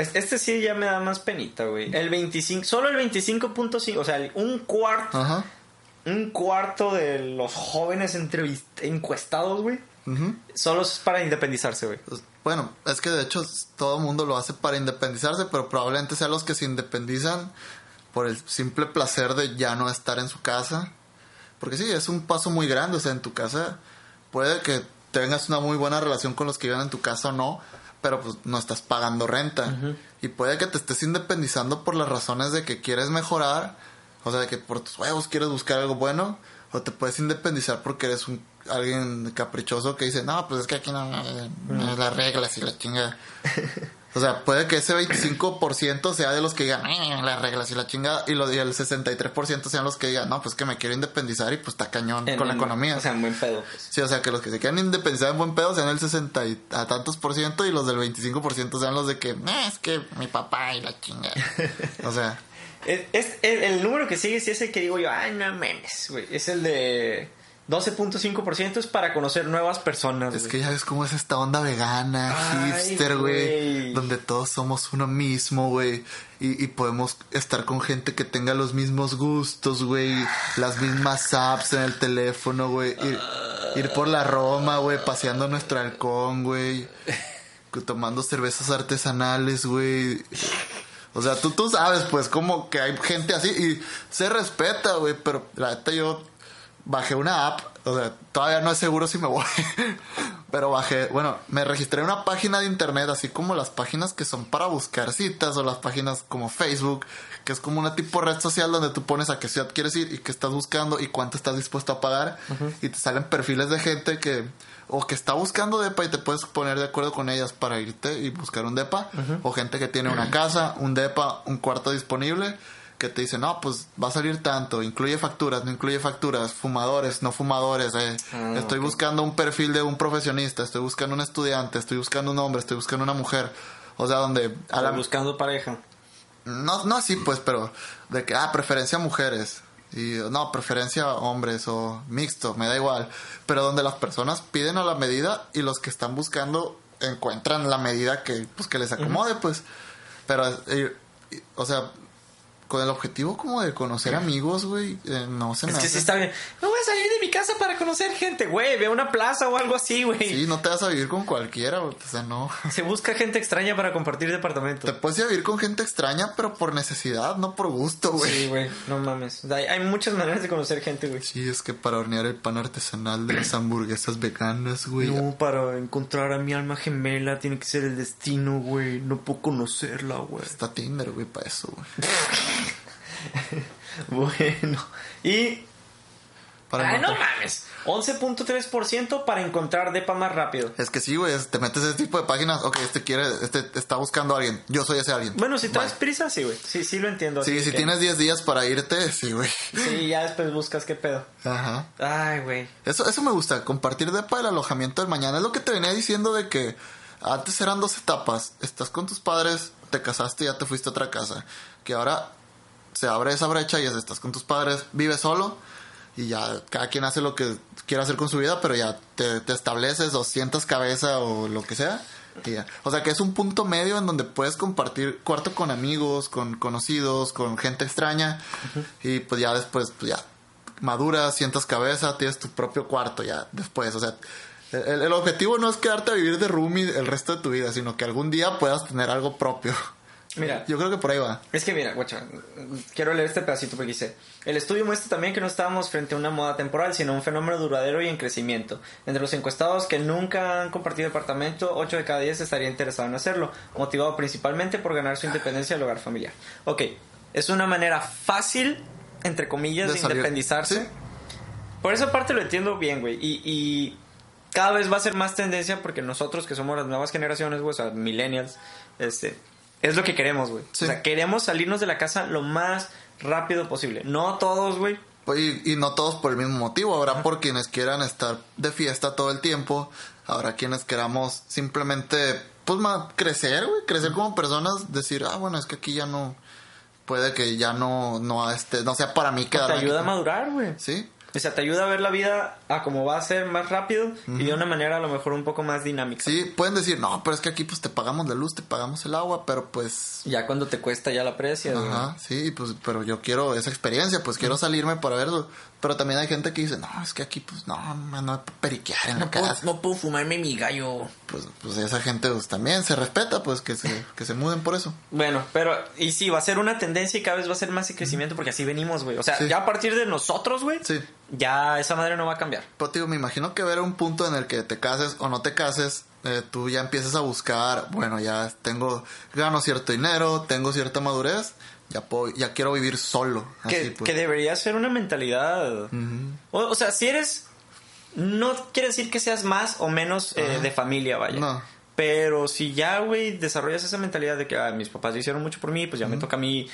Es- Este sí ya me da más penita, güey. El 25, solo el 25.5, o sea, un cuarto, Ajá. un cuarto de los jóvenes encuestados, güey, solo es para independizarse, güey. Pues, Bueno, es que de hecho todo el mundo lo hace para independizarse, pero probablemente sean los que se independizan por el simple placer de ya no estar en su casa. Porque sí, es un paso muy grande, o sea, en tu casa puede que tengas una muy buena relación con los que viven en tu casa o no, pero pues no estás pagando renta. Y puede que te estés independizando por las razones de que quieres mejorar, o sea, de que por tus huevos quieres buscar algo bueno, o te puedes independizar porque eres un alguien caprichoso que dice, no, pues es que aquí no, no, no es las reglas y la chinga. O sea, puede que ese 25% sea de los que digan, "Eh, las reglas y la chinga, y, lo, y el 63% sean los que digan, no, pues que me quiero independizar y pues está cañón En- con la economía. O sea, en buen pedo. pues. Sí, o sea, que los que se quieran independizar en buen pedo sean el 60 y a tantos por ciento y los del 25% sean los de que, "Eh, es que mi papá y la chinga. O sea, Es, es- el, el número que sigue sí es el que digo yo, ay, no memes, güey. Es el de 12.5% es para conocer nuevas personas, es que ya ves cómo es esta onda vegana, Ay, hipster, güey, güey. donde todos somos uno mismo, güey, y, y podemos estar con gente que tenga los mismos gustos, güey, las mismas apps en el teléfono, güey, ir, ir por la Roma, güey, paseando nuestro halcón, güey, tomando cervezas artesanales, güey. O sea, tú, tú sabes, pues, como que hay gente así y se respeta, güey, pero la neta yo bajé una app, o sea, todavía no es seguro si me voy, pero bajé, bueno, me registré en una página de internet, así como las páginas que son para buscar citas o las páginas como Facebook, que es como una tipo red social donde tú pones a qué ciudad quieres ir y qué estás buscando y cuánto estás dispuesto a pagar y te salen perfiles de gente que o que está buscando depa y te puedes poner de acuerdo con ellas para irte y buscar un depa o gente que tiene una casa, un depa, un cuarto disponible que te dice, no, pues va a salir tanto, incluye facturas, no incluye facturas, fumadores, no fumadores, eh. Ah, estoy buscando un perfil de un profesionista, estoy buscando un estudiante, estoy buscando un hombre, estoy buscando una mujer, o sea, donde a la, Buscando pareja. no, no así pues, pero de que, ah, preferencia mujeres. Y no, preferencia hombres o mixto, me da igual. Pero donde las personas piden a la medida y los que están buscando encuentran la medida que, pues, que les acomode, pues. Pero, eh, y- o sea, con el objetivo como de conocer amigos, güey, eh, no se me Es que hace. sí está bien. No voy a salir de mi casa para conocer gente, güey. Ve a una plaza o algo así, güey. Sí, no te vas a vivir con cualquiera, güey, o sea, no. Se busca gente extraña para compartir departamento. Te puedes ir a vivir con gente extraña, pero por necesidad, no por gusto, güey. Sí, güey. No mames. Hay, hay muchas maneras de conocer gente, güey. Sí, es que para hornear el pan artesanal de las hamburguesas veganas, güey. No, para encontrar a mi alma gemela tiene que ser el destino, güey. No puedo conocerla, güey. Está Tinder, güey, para eso, güey. Bueno. Y... Para Ay, no mames. 11.3% para encontrar depa más rápido. Es que sí, güey, te metes ese tipo de páginas. Ok, este quiere, este está buscando a alguien. Yo soy ese alguien. Bueno, si traes prisa, sí, güey. Sí, sí lo entiendo. Sí, si que- tienes 10 días para irte, sí, güey. Sí, ya después buscas qué pedo. Ajá. Ay, güey. Eso, eso me gusta, compartir de para el alojamiento del mañana. Es lo que te venía diciendo de que antes eran dos etapas. Estás con tus padres, te casaste y ya te fuiste a otra casa. Que ahora se abre esa brecha y es, estás con tus padres, vives solo y ya cada quien hace lo que quiera hacer con su vida, pero ya te, te estableces o sientas cabeza o lo que sea. y ya. O sea que es un punto medio en donde puedes compartir cuarto con amigos, con conocidos, con gente extraña y pues ya después pues ya maduras, sientas cabeza, tienes tu propio cuarto ya después. O sea, el, el objetivo no es quedarte a vivir de roomie el resto de tu vida, sino que algún día puedas tener algo propio. Mira, Yo creo que por ahí va. Es que mira, guacha, quiero leer este pedacito porque dice, el estudio muestra también que no estábamos frente a una moda temporal, sino un fenómeno duradero y en crecimiento. Entre los encuestados que nunca han compartido departamento, 8 de cada 10 estaría interesado en hacerlo, motivado principalmente por ganar su independencia del hogar familiar. Ok, es una manera fácil, entre comillas, De independizarse. Sí. Por esa parte lo entiendo bien, güey. Y, y cada vez va a ser más tendencia porque nosotros que somos las nuevas generaciones, güey, o sea, millennials, este, es lo que queremos, güey. Sí. O sea, queremos salirnos de la casa lo más rápido posible. No todos, güey. Y, y no todos por el mismo motivo. Habrá por quienes quieran estar de fiesta todo el tiempo. Habrá quienes queramos simplemente, pues, más crecer, güey. Crecer como personas. Decir, ah, bueno, es que aquí ya no. Puede que ya no, no, este, no sea para mí Te quedarme ayuda a madurar, güey. Sí. O sea, te ayuda a ver la vida a como va a ser más rápido y de una manera a lo mejor un poco más dinámica. Sí, pueden decir, no, pero es que aquí pues te pagamos la luz, te pagamos el agua, pero pues Ya cuando te cuesta ya la güey. Ajá, sí, pues, pero yo quiero esa experiencia, pues quiero salirme para verlo. Pero también hay gente que dice, no, es que aquí, pues, no, no, no periquear en la casa. no puedo fumarme mi gallo. Pues, pues esa gente pues, también se respeta, pues, que se, que se muden por eso. Bueno, pero, y sí, va a ser una tendencia y cada vez va a ser más el crecimiento porque así venimos, güey. O sea, Sí. ya a partir de nosotros, güey, Sí. ya esa madre no va a cambiar. Pero, tío, me imagino que ver un punto en el que te cases o no te cases, eh, tú ya empiezas a buscar, bueno, ya tengo, gano cierto dinero, tengo cierta madurez, ya puedo, ya quiero vivir solo. que, pues. que debería ser una mentalidad. o, o sea, si eres. No quiere decir que seas más o menos eh, de familia, vaya. No. Pero si ya, güey, desarrollas esa mentalidad de que "Ah, mis papás hicieron mucho por mí, pues ya me toca a mí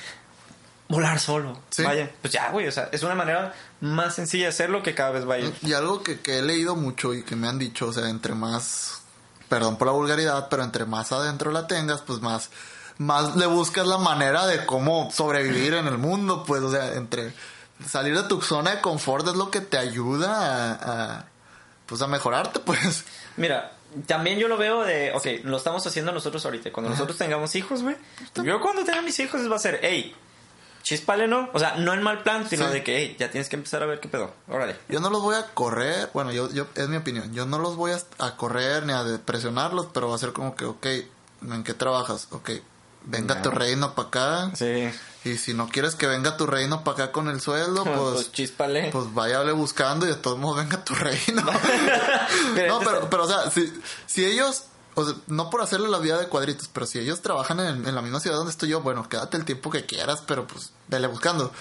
volar solo. Sí. Vaya, pues ya, güey, o sea, es una manera más sencilla de hacerlo que cada vez vaya. Y algo que, que he leído mucho y que me han dicho, o sea, entre más, perdón por la vulgaridad, pero entre más adentro la tengas, pues más, más le buscas la manera de cómo sobrevivir en el mundo, pues, o sea, entre salir de tu zona de confort es lo que te ayuda a, a, pues, a mejorarte, pues. Mira, también yo lo veo de, ok, lo estamos haciendo nosotros ahorita. Cuando nosotros tengamos hijos, güey. Yo cuando tenga mis hijos va a ser, hey, chispale, ¿no? O sea, no en mal plan, sino Sí. de que, hey, ya tienes que empezar a ver qué pedo. Órale. Yo no los voy a correr, bueno, yo, yo, es mi opinión, yo no los voy a, a correr ni a presionarlos, pero va a ser como que, ok, ¿en qué trabajas? Ok, venga tu reino para acá. Sí. Y si no quieres que venga tu reino para acá con el sueldo, Pues, pues, chispale. pues váyale buscando y de todos modos venga tu reino. Pero no, pero, pero, o sea, si, si ellos, o sea, no por hacerle la vida de cuadritos, pero si ellos trabajan en, en la misma ciudad donde estoy yo, bueno, quédate el tiempo que quieras, pero pues vele buscando.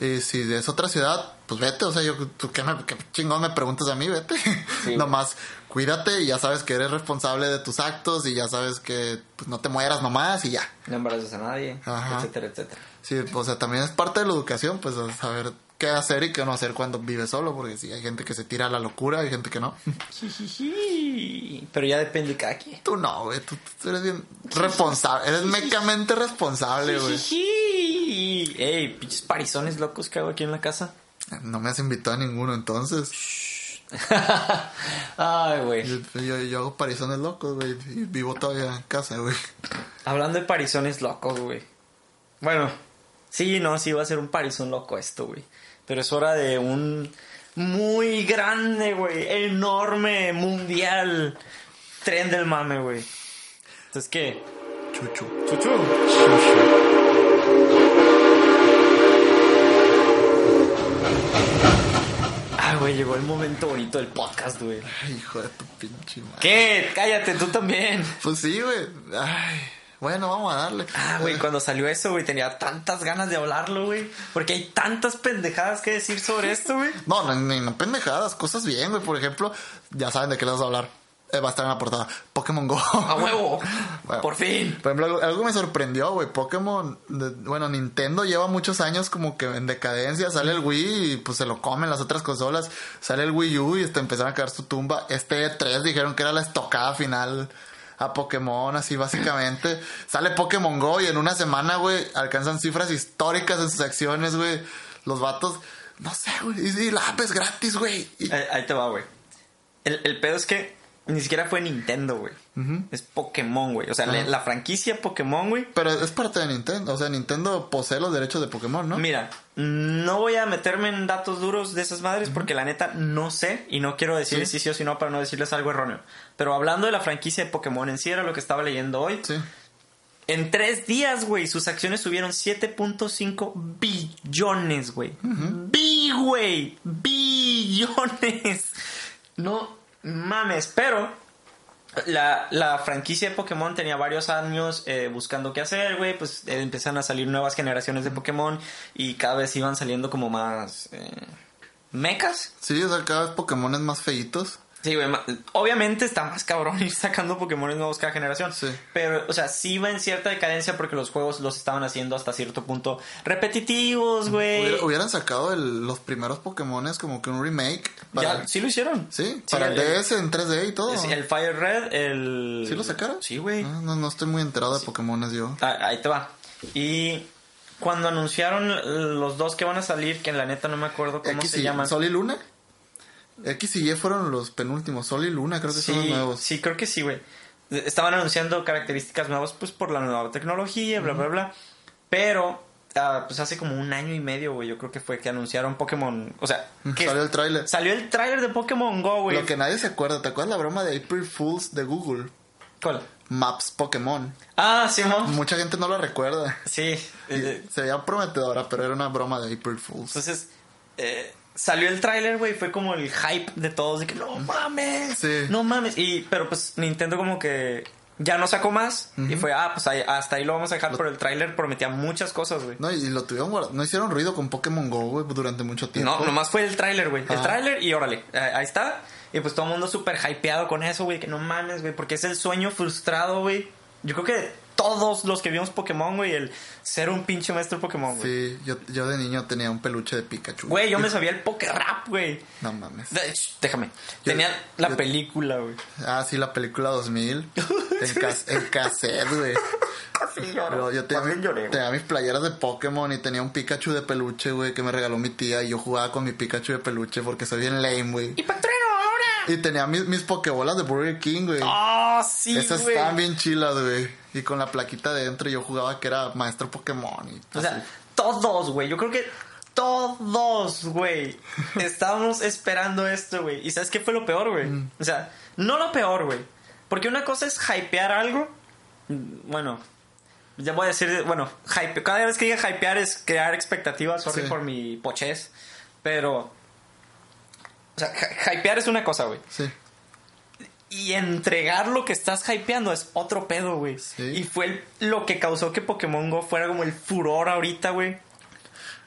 Y si es otra ciudad, pues vete, o sea, yo, tú qué, me, qué chingón me preguntas a mí, vete. Sí. Nomás cuídate y ya sabes que eres responsable de tus actos y ya sabes que pues, no te mueras nomás y ya. No embarazas a nadie, Ajá. etcétera, etcétera. Sí, o sea, también es parte de la educación, pues a saber qué hacer y qué no hacer cuando vives solo, porque sí, hay gente que se tira a la locura, hay gente que no. Pero ya depende de cada quien. Tú no, güey, tú, tú eres bien responsable, eres mecamente responsable, güey. Ey, pinches parizones locos que hago aquí en la casa. No me has invitado a ninguno, entonces. Ay, güey. Yo, yo, yo hago parizones locos, güey, y vivo todavía en casa, güey. Hablando de parizones locos, güey. Bueno, Sí, no, sí va a ser un parizón loco esto, güey. Pero es hora de un muy grande, güey. Enorme, mundial. Tren del mame, güey. Entonces, ¿qué? Chuchu. Chuchu. Chuchu. Ah, güey, llegó el momento bonito del podcast, güey. Ay, hijo de tu pinche madre. ¿Qué? Cállate, tú también. Pues sí, güey. Ay. Bueno, vamos a darle. Ah, güey, cuando salió eso, güey, tenía tantas ganas de hablarlo, güey. Porque hay tantas pendejadas que decir sobre esto, güey. No, no, ni no pendejadas, cosas bien, güey. Por ejemplo, ya saben de qué les vamos a hablar. Eh, va a estar en la portada. Pokémon Go. ¡A huevo! Bueno. Por fin. Por ejemplo, algo, algo me sorprendió, güey. Pokémon, de- bueno, Nintendo lleva muchos años como que en decadencia. Sale el Wii y pues se lo comen las otras consolas. Sale el Wii U y este, empezaron a caer su tumba. Este 3 dijeron que era la estocada final a Pokémon, así básicamente. Sale Pokémon Go y en una semana, güey, alcanzan cifras históricas en sus acciones, güey. Los vatos, no sé, güey. Y, y la app es gratis, güey. Y- Ahí, ahí te va, güey. El, el pedo es que ni siquiera fue Nintendo, güey. Es Pokémon, güey. O sea, la, franquicia Pokémon, güey. Pero es parte de Nintendo. O sea, Nintendo posee los derechos de Pokémon, ¿no? Mira, no voy a meterme en datos duros de esas madres porque la neta no sé y no quiero decirles Sí. sí sí o sí no para no decirles algo erróneo. Pero hablando de la franquicia de Pokémon en sí era lo que estaba leyendo hoy. Sí. En tres días, güey, sus acciones subieron 7.5 billones, güey. Bi, güey. Billones. No mames, pero la, la franquicia de Pokémon tenía varios años eh, buscando qué hacer, güey. Pues eh, empezaron a salir nuevas generaciones de Pokémon y cada vez iban saliendo como más... Eh, mecas. Sí, o sea, cada vez Pokémon es más feitos. Sí, güey. Obviamente está más cabrón ir sacando Pokémon nuevos cada generación. Sí. Pero, o sea, sí va en cierta decadencia porque los juegos los estaban haciendo hasta cierto punto repetitivos, güey. Hubiera- hubieran sacado el- los primeros Pokémones como que un remake. Para, Ya, sí lo hicieron. sí, para el, DS en 3D y todo. sí, el Fire Red, el... ¿Sí lo sacaron? Sí, güey. Ah, no, no estoy muy enterado de Pokémones yo. Ah, ahí te va. Y cuando anunciaron los dos que van a salir, que en la neta no me acuerdo cómo X se llaman. Sol y Luna. X y Y fueron los penúltimos. Sol y Luna creo que son los nuevos. sí, creo que sí, güey. Estaban anunciando características nuevas, pues por la nueva tecnología, bla, bla, bla. Pero, ah, pues hace como un año y medio, güey, yo creo que fue que anunciaron Pokémon. O sea, que Salió el tráiler. salió el tráiler de Pokémon Go, güey. Lo que nadie se acuerda. ¿Te acuerdas la broma de April Fools de Google? ¿Cuál? Maps Pokémon. Ah, sí, ¿no? Mucha gente no lo recuerda. Sí. eh, Se veía prometedora, pero era una broma de April Fools. Entonces, eh, salió el tráiler, güey, fue como el hype de todos, de que no mames, Sí. no mames. Y, pero pues Nintendo como que ya no sacó más y fue, ah, pues ahí- hasta ahí lo vamos a dejar, pero el tráiler prometía muchas cosas, güey. No, y lo tuvieron guardado. No hicieron ruido con Pokémon Go, güey, durante mucho tiempo. No, nomás fue el tráiler, güey. El tráiler y órale, ahí está. Y pues todo el mundo súper hypeado con eso, güey, que no mames, güey, porque es el sueño frustrado, güey. Yo creo que todos los que vimos Pokémon, güey, el ser un pinche maestro Pokémon, güey. Sí, yo, yo de niño tenía un peluche de Pikachu. Güey, yo me sabía el Pokérap, güey. No mames. Déjame. Tenía la yo- película, güey. Ah, sí, la película 2000. en, cas en cassette, güey. Pero yo tenía, lloré, tenía mis playeras de Pokémon y tenía un Pikachu de peluche, güey, que me regaló mi tía. Y yo jugaba con mi Pikachu de peluche porque soy bien lame, güey. ¡Y ahora! Y tenía mis, mis Pokébolas de Burger King, güey. ¡Ah, sí, Esas güey! estaban bien chilas, güey. Y con la plaquita dentro yo jugaba que era maestro Pokémon. Y O sea, así. todos, güey. Yo creo que todos, güey. Estábamos esperando esto, güey. ¿Y sabes qué fue lo peor, güey? Mm. O sea, no lo peor, güey. Porque una cosa es hypear algo. Bueno, ya voy a decir, bueno, hype, cada vez que diga hypear es crear expectativas, sorry Sí. por mi pochez. Pero, o sea, hy- hypear es una cosa, güey. Sí. Y entregar lo que estás hypeando es otro pedo, güey. Sí. Y fue el- lo que causó que Pokémon Go fuera como el furor ahorita, güey.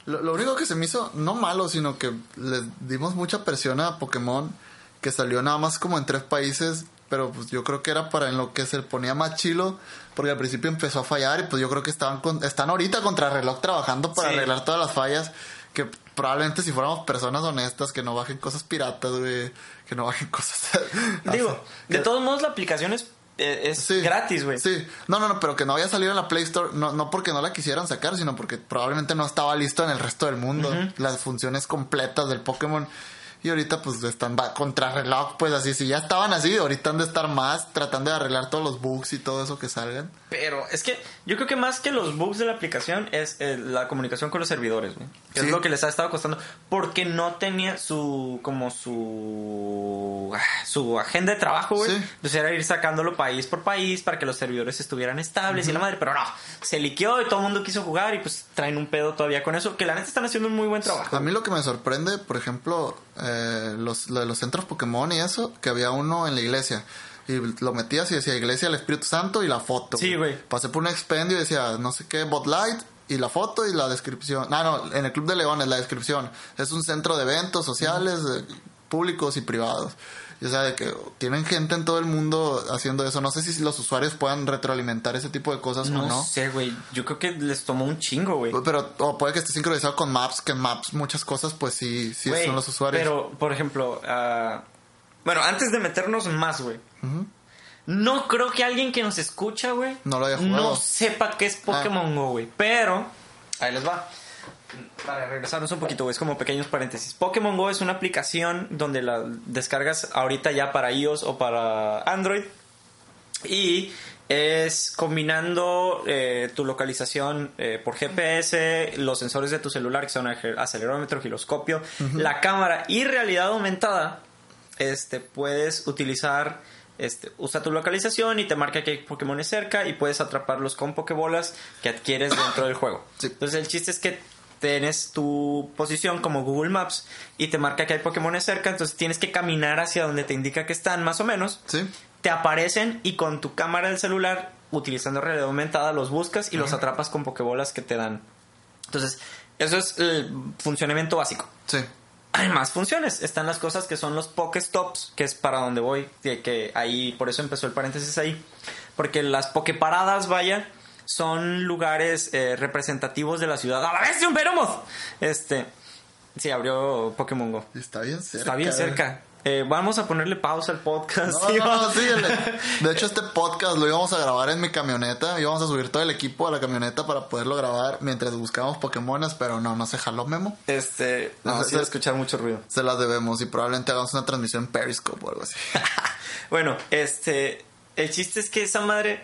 Lo, lo único que se me hizo, no malo, sino que le dimos mucha presión a Pokémon, que salió nada más como en tres países, pero pues yo creo que era para en lo que se ponía más chilo, porque al principio empezó a fallar y pues yo creo que estaban con- están ahorita contra reloj trabajando para Sí. arreglar todas las fallas, que probablemente si fuéramos personas honestas, que no bajen cosas piratas, güey, que no bajen cosas... Digo, de que- todos modos la aplicación es, eh, es Sí, gratis, güey. Sí, no, no, no, pero que no había salido en la Play Store, no, no porque no la quisieran sacar, sino porque probablemente no estaba listo en el resto del mundo. Las funciones completas del Pokémon. Y ahorita pues están va- contra reloj, pues así, si ya estaban así, ahorita han de estar más tratando de arreglar todos los bugs y todo eso que salgan. Pero es que yo creo que más que los bugs de la aplicación es eh, la comunicación con los servidores, güey. Que Sí. Es lo que les ha estado costando. Porque no tenía su. como su. ah, su agenda de trabajo, güey. Sí. Entonces era ir sacándolo país por país para que los servidores estuvieran estables y la madre. Pero no, se liqueó y todo el mundo quiso jugar y pues traen un pedo todavía con eso. Que la neta están haciendo un muy buen trabajo. A mí lo que me sorprende, por ejemplo, eh, los, lo de los centros Pokémon y eso, que había uno en la iglesia. Y lo metías y decía Iglesia del Espíritu Santo y la foto. Sí, güey. Pasé por un expendio y decía no sé qué, Botlight y la foto y la descripción. Ah, no, en el Club de Leones la descripción. Es un centro de eventos sociales, eh, públicos y privados. O sea, de que tienen gente en todo el mundo haciendo eso. No sé si los usuarios puedan retroalimentar ese tipo de cosas No, o no. sé, güey. Yo creo que les tomó un chingo, güey. Pero o puede que esté sincronizado con Maps, que en Maps muchas cosas pues sí, sí son los usuarios. Pero, por ejemplo, ah, bueno, antes de meternos más, güey. No creo que alguien que nos escucha, güey, No lo haya jugado. Ah. no sepa qué es Pokémon Go, güey. Pero, ahí les va. Para regresarnos un poquito, es como pequeños paréntesis. Pokémon Go es una aplicación donde la descargas ahorita ya para iOS o para Android. Y es combinando eh, tu localización eh, por GPS, los sensores de tu celular, que son el acelerómetro, giroscopio, la cámara y realidad aumentada. Este, puedes utilizar, este, usa tu localización y te marca que hay Pokémon cerca y puedes atraparlos con Pokébolas que adquieres dentro del juego. Sí. Entonces el chiste es que tienes tu posición como Google Maps y te marca que hay Pokémon cerca, entonces tienes que caminar hacia donde te indica que están, más o menos Sí. te aparecen y con tu cámara del celular, utilizando realidad aumentada, los buscas y los atrapas con pokebolas que te dan. Entonces, eso es el funcionamiento básico. Sí. Hay más funciones. Están las cosas que son los Pokestops, que es para donde voy, que, que ahí, por eso empezó el paréntesis ahí. Porque las Pokeparadas, vaya, son lugares eh, representativos de la ciudad. ¡A la vez de un Venomoth! Este, sí, abrió Pokémon Go. Está bien cerca. Está bien cerca. Eh, vamos a ponerle pausa al podcast. No, no, no, sí, De hecho, este podcast lo íbamos a grabar en mi camioneta. Íbamos a subir todo el equipo a la camioneta para poderlo grabar mientras buscábamos Pokémones, pero no, no se jaló Memo. Este, no, sí escuchar mucho ruido. Se las debemos y probablemente hagamos una transmisión en Periscope o algo así. bueno, este, el chiste es que esa madre,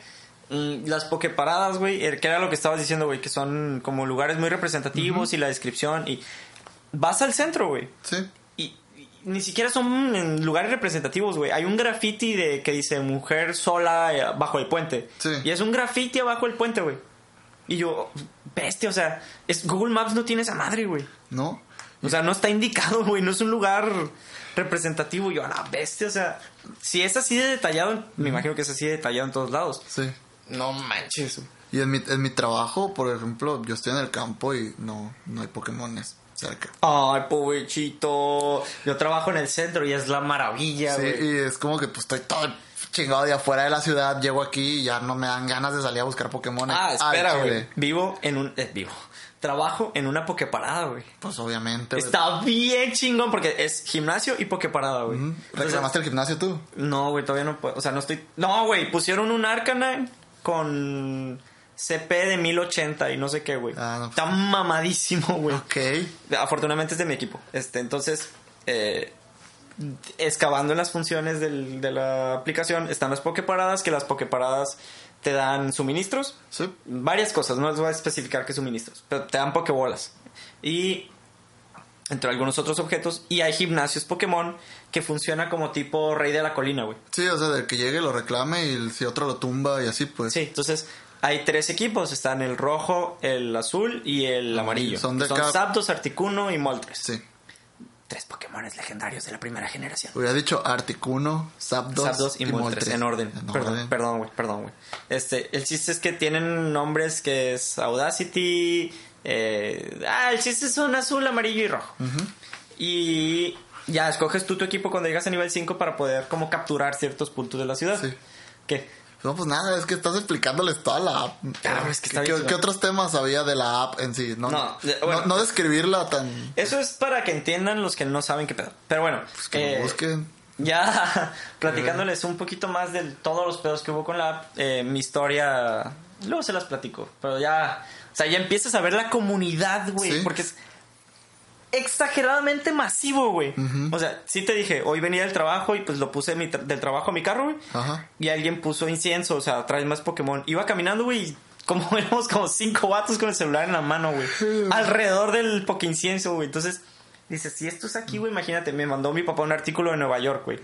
las pokeparadas, güey, eh, que era lo que estabas diciendo, güey, que son como lugares muy representativos y la descripción y vas al centro, güey. Sí. Y, y ni siquiera son en lugares representativos, güey. Hay un graffiti de que dice mujer sola eh, bajo el puente. Sí. Y es un graffiti abajo del puente, güey. Y yo, bestia, o sea, es, Google Maps no tiene esa madre, güey. ¿No? O sea, no está indicado, güey. No es un lugar representativo. Yo, a la bestia, o sea, si es así de detallado, me imagino que es así de detallado en todos lados. Sí. No manches. Y en mi, en mi trabajo, por ejemplo, yo estoy en el campo y no, no hay Pokémones cerca. Ay, pobrecito. Yo trabajo en el centro y es la maravilla, Sí, güey. y es como que pues estoy todo chingado de afuera de la ciudad, llego aquí y ya no me dan ganas de salir a buscar Pokémon. Ah, espera, güey. Vivo en un. eh, vivo. Trabajo en una pokeparada, güey. Pues obviamente. güey. Está bien chingón porque es gimnasio y pokeparada, güey. Entonces, ¿Reclamaste el gimnasio tú? No, güey, todavía no puedo. O sea, no estoy. No, güey, pusieron un Arcanine con CP de 1080 y no sé qué, güey. Ah, no. Está mamadísimo, güey. Ok. Afortunadamente es de mi equipo. Este, entonces, eh, excavando en las funciones del- de la aplicación están las pokeparadas, que las pokeparadas te dan suministros. Sí. Varias cosas, no les voy a especificar qué suministros, pero te dan pokebolas. Y entre algunos otros objetos. Y hay gimnasios Pokémon que funciona como tipo rey de la colina, güey. Sí, o sea, del que llegue lo reclame y si otro lo tumba y así, pues. Sí, entonces hay tres equipos. Están el rojo, el azul y el amarillo. Son Son, de cada- Zapdos, Articuno y Moltres. Sí. Tres Pokémones legendarios de la primera generación. Hubiera dicho Articuno, Zapdos, Zapdos y, Moltres, en orden. perdón, orden. perdón, güey, perdón, güey. Este, el chiste es que tienen nombres que es Audacity. Eh, ah, el chiste son azul, amarillo y rojo. Y ya escoges tú tu equipo cuando llegas a nivel 5 para poder como capturar ciertos puntos de la ciudad. Sí. Que No, pues nada, es que estás explicándoles toda la app. Ah, es que está ¿Qué, bien qué otros temas había de la app en sí? No, No, no, de- bueno. no describirla tan... Eso es para que entiendan los que no saben qué pedo. Pero bueno, Pues que eh, busquen. ya platicándoles un poquito más de todos los pedos que hubo con la app, eh, mi historia, luego se las platico. Pero ya, o sea, ya empiezas a ver la comunidad, güey. Sí. Porque es- exageradamente masivo, güey. O sea, sí te dije, hoy venía del trabajo y pues lo puse mi tra- del trabajo a mi carro, güey. Ajá. Y alguien puso incienso, o sea, trae más Pokémon. Iba caminando, güey, y como éramos como cinco vatos con el celular en la mano, güey. alrededor del Pokéincienso, güey. Entonces, dice, si esto es aquí, güey, imagínate, me mandó mi papá un artículo de Nueva York, güey.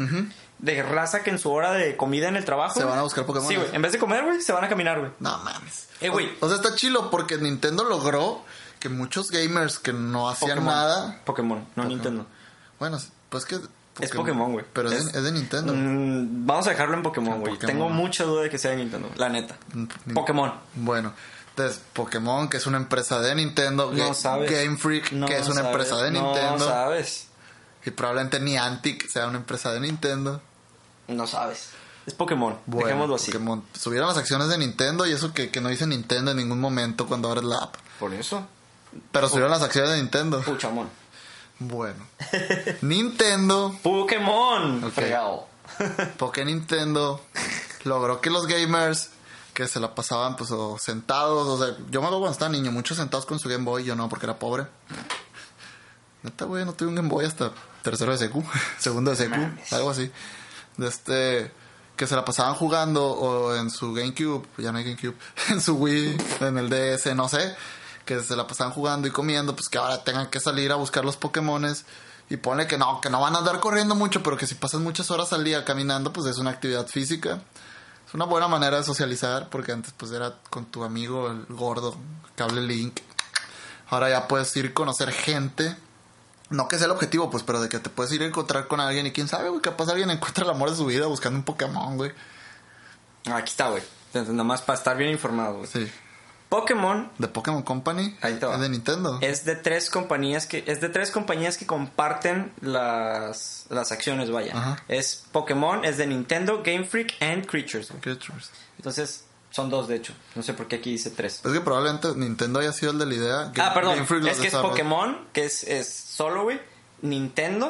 De raza que en su hora de comida en el trabajo. Se van a buscar Pokémon. Sí, güey. En vez de comer, güey, se van a caminar, güey. No mames. Eh, güey. O, o sea, está chilo porque Nintendo logró que muchos gamers que no hacían Pokémon. nada. Pokémon, no Nintendo. Bueno, pues que. Es Pokémon, güey. Pero es, Es- es de Nintendo. Mm, vamos a dejarlo en Pokémon, En güey. Tengo mucha duda de que sea de Nintendo, la neta. Mm, Pokémon. Bueno, entonces Pokémon, que es una empresa de Nintendo. No sabes. Game Freak, No que es una sabes, empresa de No Nintendo. sabes. y probablemente Niantic sea una empresa de Nintendo. No sabes. Es Pokémon. Bueno, Dejémoslo así. Pokémon. Subieron las acciones de Nintendo y eso que, que no dice Nintendo en ningún momento cuando abres la app. Por eso. Pero subieron las acciones de Nintendo. Puchamón. Bueno. Nintendo, Pokémon. Ok. Fregado. porque Nintendo logró que los gamers que se la pasaban pues o sentados, o sea, yo me acuerdo cuando estaba niño, muchos sentados con su Game Boy, yo no, porque era pobre. Neta, güey, no tuve un Game Boy hasta tercero de secu, segundo de secu, Mames. algo así. De este, que se la pasaban jugando o en su GameCube, ya no hay GameCube, en su Wii, en el DS, no sé, que se la pasaban jugando y comiendo, pues que ahora tengan que salir a buscar los Pokémones y ponle que no, que no van a andar corriendo mucho, pero que si pasan muchas horas al día caminando, pues es una actividad física. Es una buena manera de socializar, porque antes pues era con tu amigo el gordo, cable link. Ahora ya puedes ir a conocer gente. No que sea el objetivo, pues, pero de que te puedes ir a encontrar con alguien y quién sabe, güey, capaz alguien encuentra el amor de su vida buscando un Pokémon, güey. Aquí está, güey. Nada más para estar bien informado, güey. Sí. Pokémon De Pokémon Company. Ahí va. Es de Nintendo. es de tres compañías que es de tres compañías que comparten las las acciones, vaya. Ajá. Es Pokémon, es de Nintendo, Game Freak and Creatures. güey. Creatures. Entonces, son dos de hecho. No sé por qué aquí dice tres. Es que probablemente Nintendo haya sido el de la idea. Ah, Game- perdón. Game Freak los Es que es. Pokémon, que es, es solo, güey. Nintendo.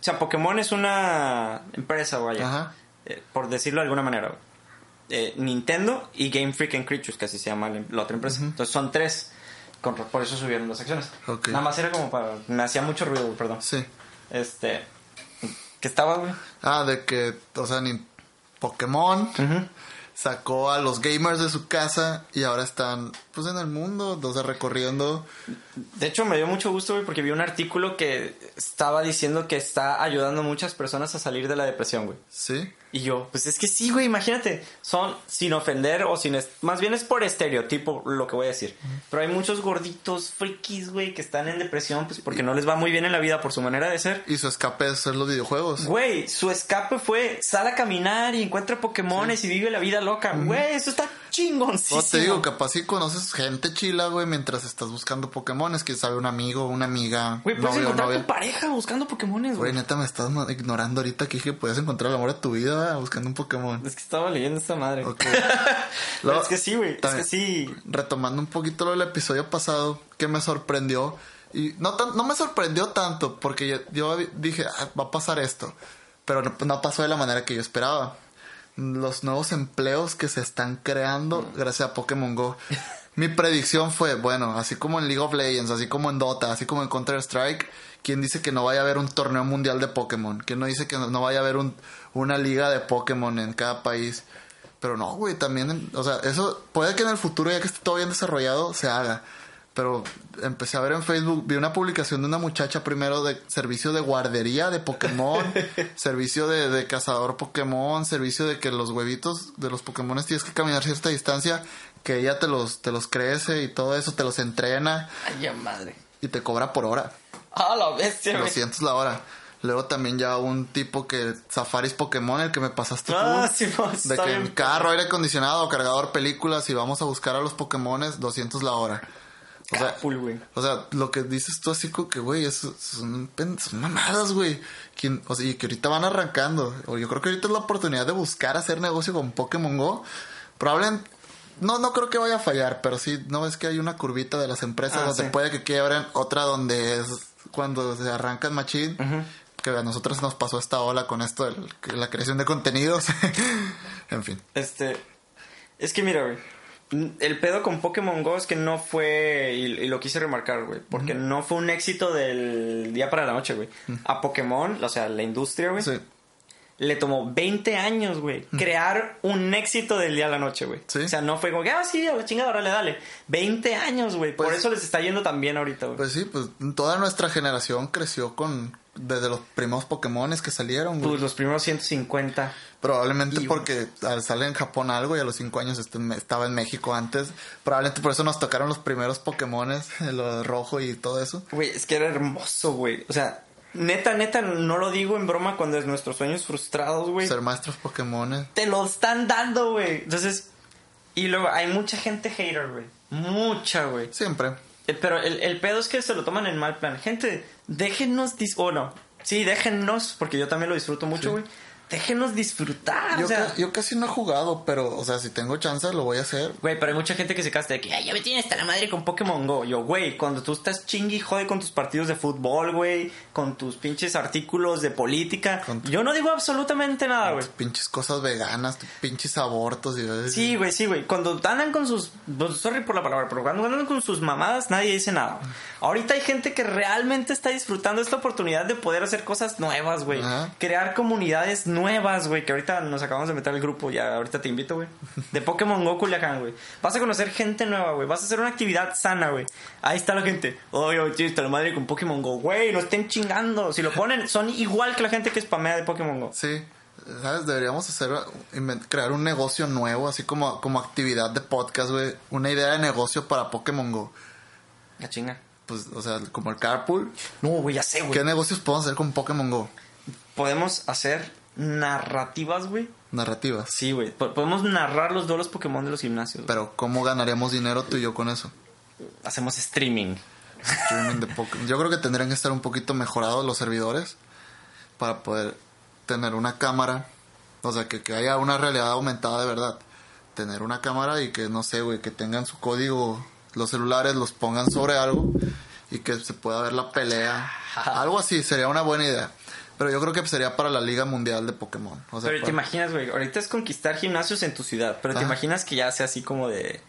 O sea, Pokémon es una empresa, vaya. Ajá. Eh, por decirlo de alguna manera, güey. Eh, Nintendo y Game Freak and Creatures, que así se llama la, la otra empresa. Entonces son tres. Con- por eso subieron las acciones. Nada más era como para. Me hacía mucho ruido, perdón. Sí. Este. ¿Qué estaba, güey? Ah, de que, o sea, ni Pokémon sacó a los gamers de su casa y ahora están, pues, en el mundo, o sea, recorriendo. De hecho, me dio mucho gusto, güey, porque vi un artículo que estaba diciendo que está ayudando a muchas personas a salir de la depresión, güey. Sí. Y yo, pues es que sí, güey, imagínate, son sin ofender o sin... Más bien es por estereotipo lo que voy a decir. Pero hay muchos gorditos frikis, güey, que están en depresión, pues porque no les va muy bien en la vida por su manera de ser. Y su escape es ser los videojuegos. Güey, su escape fue sal a caminar y encuentra Pokémones y vive la vida loca. Güey, eso está chingoncísimo. No te digo, capaz si conoces gente chila, güey, mientras estás buscando Pokémones, que sabe un amigo, una amiga, Güey, puedes novio, encontrar novia. tu pareja buscando Pokémones, Güey, güey. neta, me estás no- ignorando ahorita que dije que puedes encontrar el amor de tu vida buscando un Pokémon. Es que estaba leyendo esta madre. Ok. Pero Luego, es que sí, güey. Es que sí. retomando un poquito lo del episodio pasado, que me sorprendió. Y no, tan- no me sorprendió tanto, porque yo, yo dije, "Ah, va a pasar esto. Pero no, no pasó de la manera que yo esperaba. Los nuevos empleos que se están creando gracias a Pokémon Go. Mi predicción fue, bueno, así como en League of Legends, así como en Dota, así como en Counter-Strike, ¿quién dice que no vaya a haber un torneo mundial de Pokémon? ¿Quién no dice que no, no vaya a haber un, una liga de Pokémon en cada país? Pero no, güey, también, o sea, eso puede que en el futuro, ya que esté todo bien desarrollado, se haga. Pero empecé a ver en Facebook, vi una publicación de una muchacha primero de servicio de guardería de Pokémon, servicio de, de cazador Pokémon, servicio de que los huevitos de los Pokémon tienes que caminar cierta distancia, que ella te los, te los crece y todo eso, te los entrena Ay, ya madre. y te cobra por hora. Ah, la bestia, güey. 200 la hora. Luego también ya un tipo que Safaris Pokémon, el que me pasaste Ah, tú. sí, no, de que en carro, aire acondicionado, cargador, películas y vamos a buscar a los Pokémones, 200 la hora. O sea, Capul, o sea, lo que dices tú así como que, güey, son, son mamadas, güey. O sea, y que ahorita van arrancando. O yo creo que ahorita es la oportunidad de buscar hacer negocio con Pokémon Go. Probablemente, no, no creo que vaya a fallar, pero sí, no es que hay una curvita de las empresas Ah, donde sí. puede que quiebren, otra donde es cuando se arrancan machín. Que a nosotros nos pasó esta ola con esto de la creación de contenidos. en fin. Este. Es que mira, güey. el pedo con Pokémon Go es que no fue, y, y lo quise remarcar, güey, porque no fue un éxito del día para la noche, güey. A Pokémon, o sea, la industria, güey, Sí. le tomó 20 años, güey, crear un éxito del día a la noche, güey. Sí. O sea, no fue como que, ah, sí, a la chingada, dale, dale. 20 años, güey. Por Pues- eso les está yendo tan bien ahorita, güey. Pues sí, pues toda nuestra generación creció con desde los primeros Pokémones que salieron, güey. Pues los primeros 150. Probablemente Y- porque al- sale en Japón algo y a los 5 años este- estaba en México antes. Probablemente por eso nos tocaron los primeros Pokémones, lo de rojo y todo eso. Güey, es que era hermoso, güey. O sea, neta, neta, no lo digo en broma cuando es nuestros sueños frustrados, güey. Ser maestros Pokémones. Te lo están dando, güey. Entonces, y luego hay mucha gente hater, güey. Mucha, güey. Siempre. Eh, Pero el, el pedo es que se lo toman en mal plan. Gente, déjenos dis... O no. Sí, déjennos, porque yo también lo disfruto mucho, Sí. Déjenos disfrutar. Yo, o sea, ca- yo casi no he jugado, pero, o sea, si tengo chance lo voy a hacer. Güey, pero hay mucha gente que se casta de que, ay, ya me tiene hasta la madre con Pokémon Go. Yo, güey, cuando tú estás chingui jode con tus partidos de fútbol, güey, con tus pinches artículos de política, Con tu- yo no digo absolutamente nada, güey. Pinches cosas veganas, pinches abortos y Sí, güey, sí, güey. Cuando andan con sus. pues, Sorry por la palabra, pero cuando andan con sus mamadas, nadie dice nada. güey. Ahorita hay gente que realmente está disfrutando esta oportunidad de poder hacer cosas nuevas, güey. Ajá. Crear comunidades nuevas, güey. Que ahorita nos acabamos de meter al grupo, ya ahorita te invito, güey. De Pokémon Go Culiacán, güey. Vas a conocer gente nueva, güey. Vas a hacer una actividad sana, güey. Ahí está la gente. Oye, oye, está la madre con Pokémon Go, güey. No estén chingando. Si lo ponen, son igual que la gente que spamea de Pokémon Go. Sí, ¿sabes? Deberíamos hacer, crear un negocio nuevo, así como, como actividad de podcast, güey. Una idea de negocio para Pokémon Go. La chinga. Pues, o sea, como el carpool. No, güey, ya sé, güey. ¿Qué negocios podemos hacer con Pokémon Go? podemos hacer narrativas, güey. Narrativas. Sí, güey. Po- Podemos narrar los duelos Pokémon de los gimnasios. Pero, ¿cómo ganaríamos dinero tú y yo con eso? Hacemos streaming. Streaming de Pokémon. Yo creo que tendrían que estar un poquito mejorados los servidores para poder tener una cámara. O sea, que, que haya una realidad aumentada de verdad. Tener una cámara y que, no sé, güey, que tengan su código, los celulares los pongan sobre algo y que se pueda ver la pelea. Algo así, sería una buena idea. Pero yo creo que sería para la Liga Mundial de Pokémon. O sea, pero te imaginas, güey. Ahorita es conquistar gimnasios en tu ciudad. Pero te Ajá. imaginas que ya sea así como de.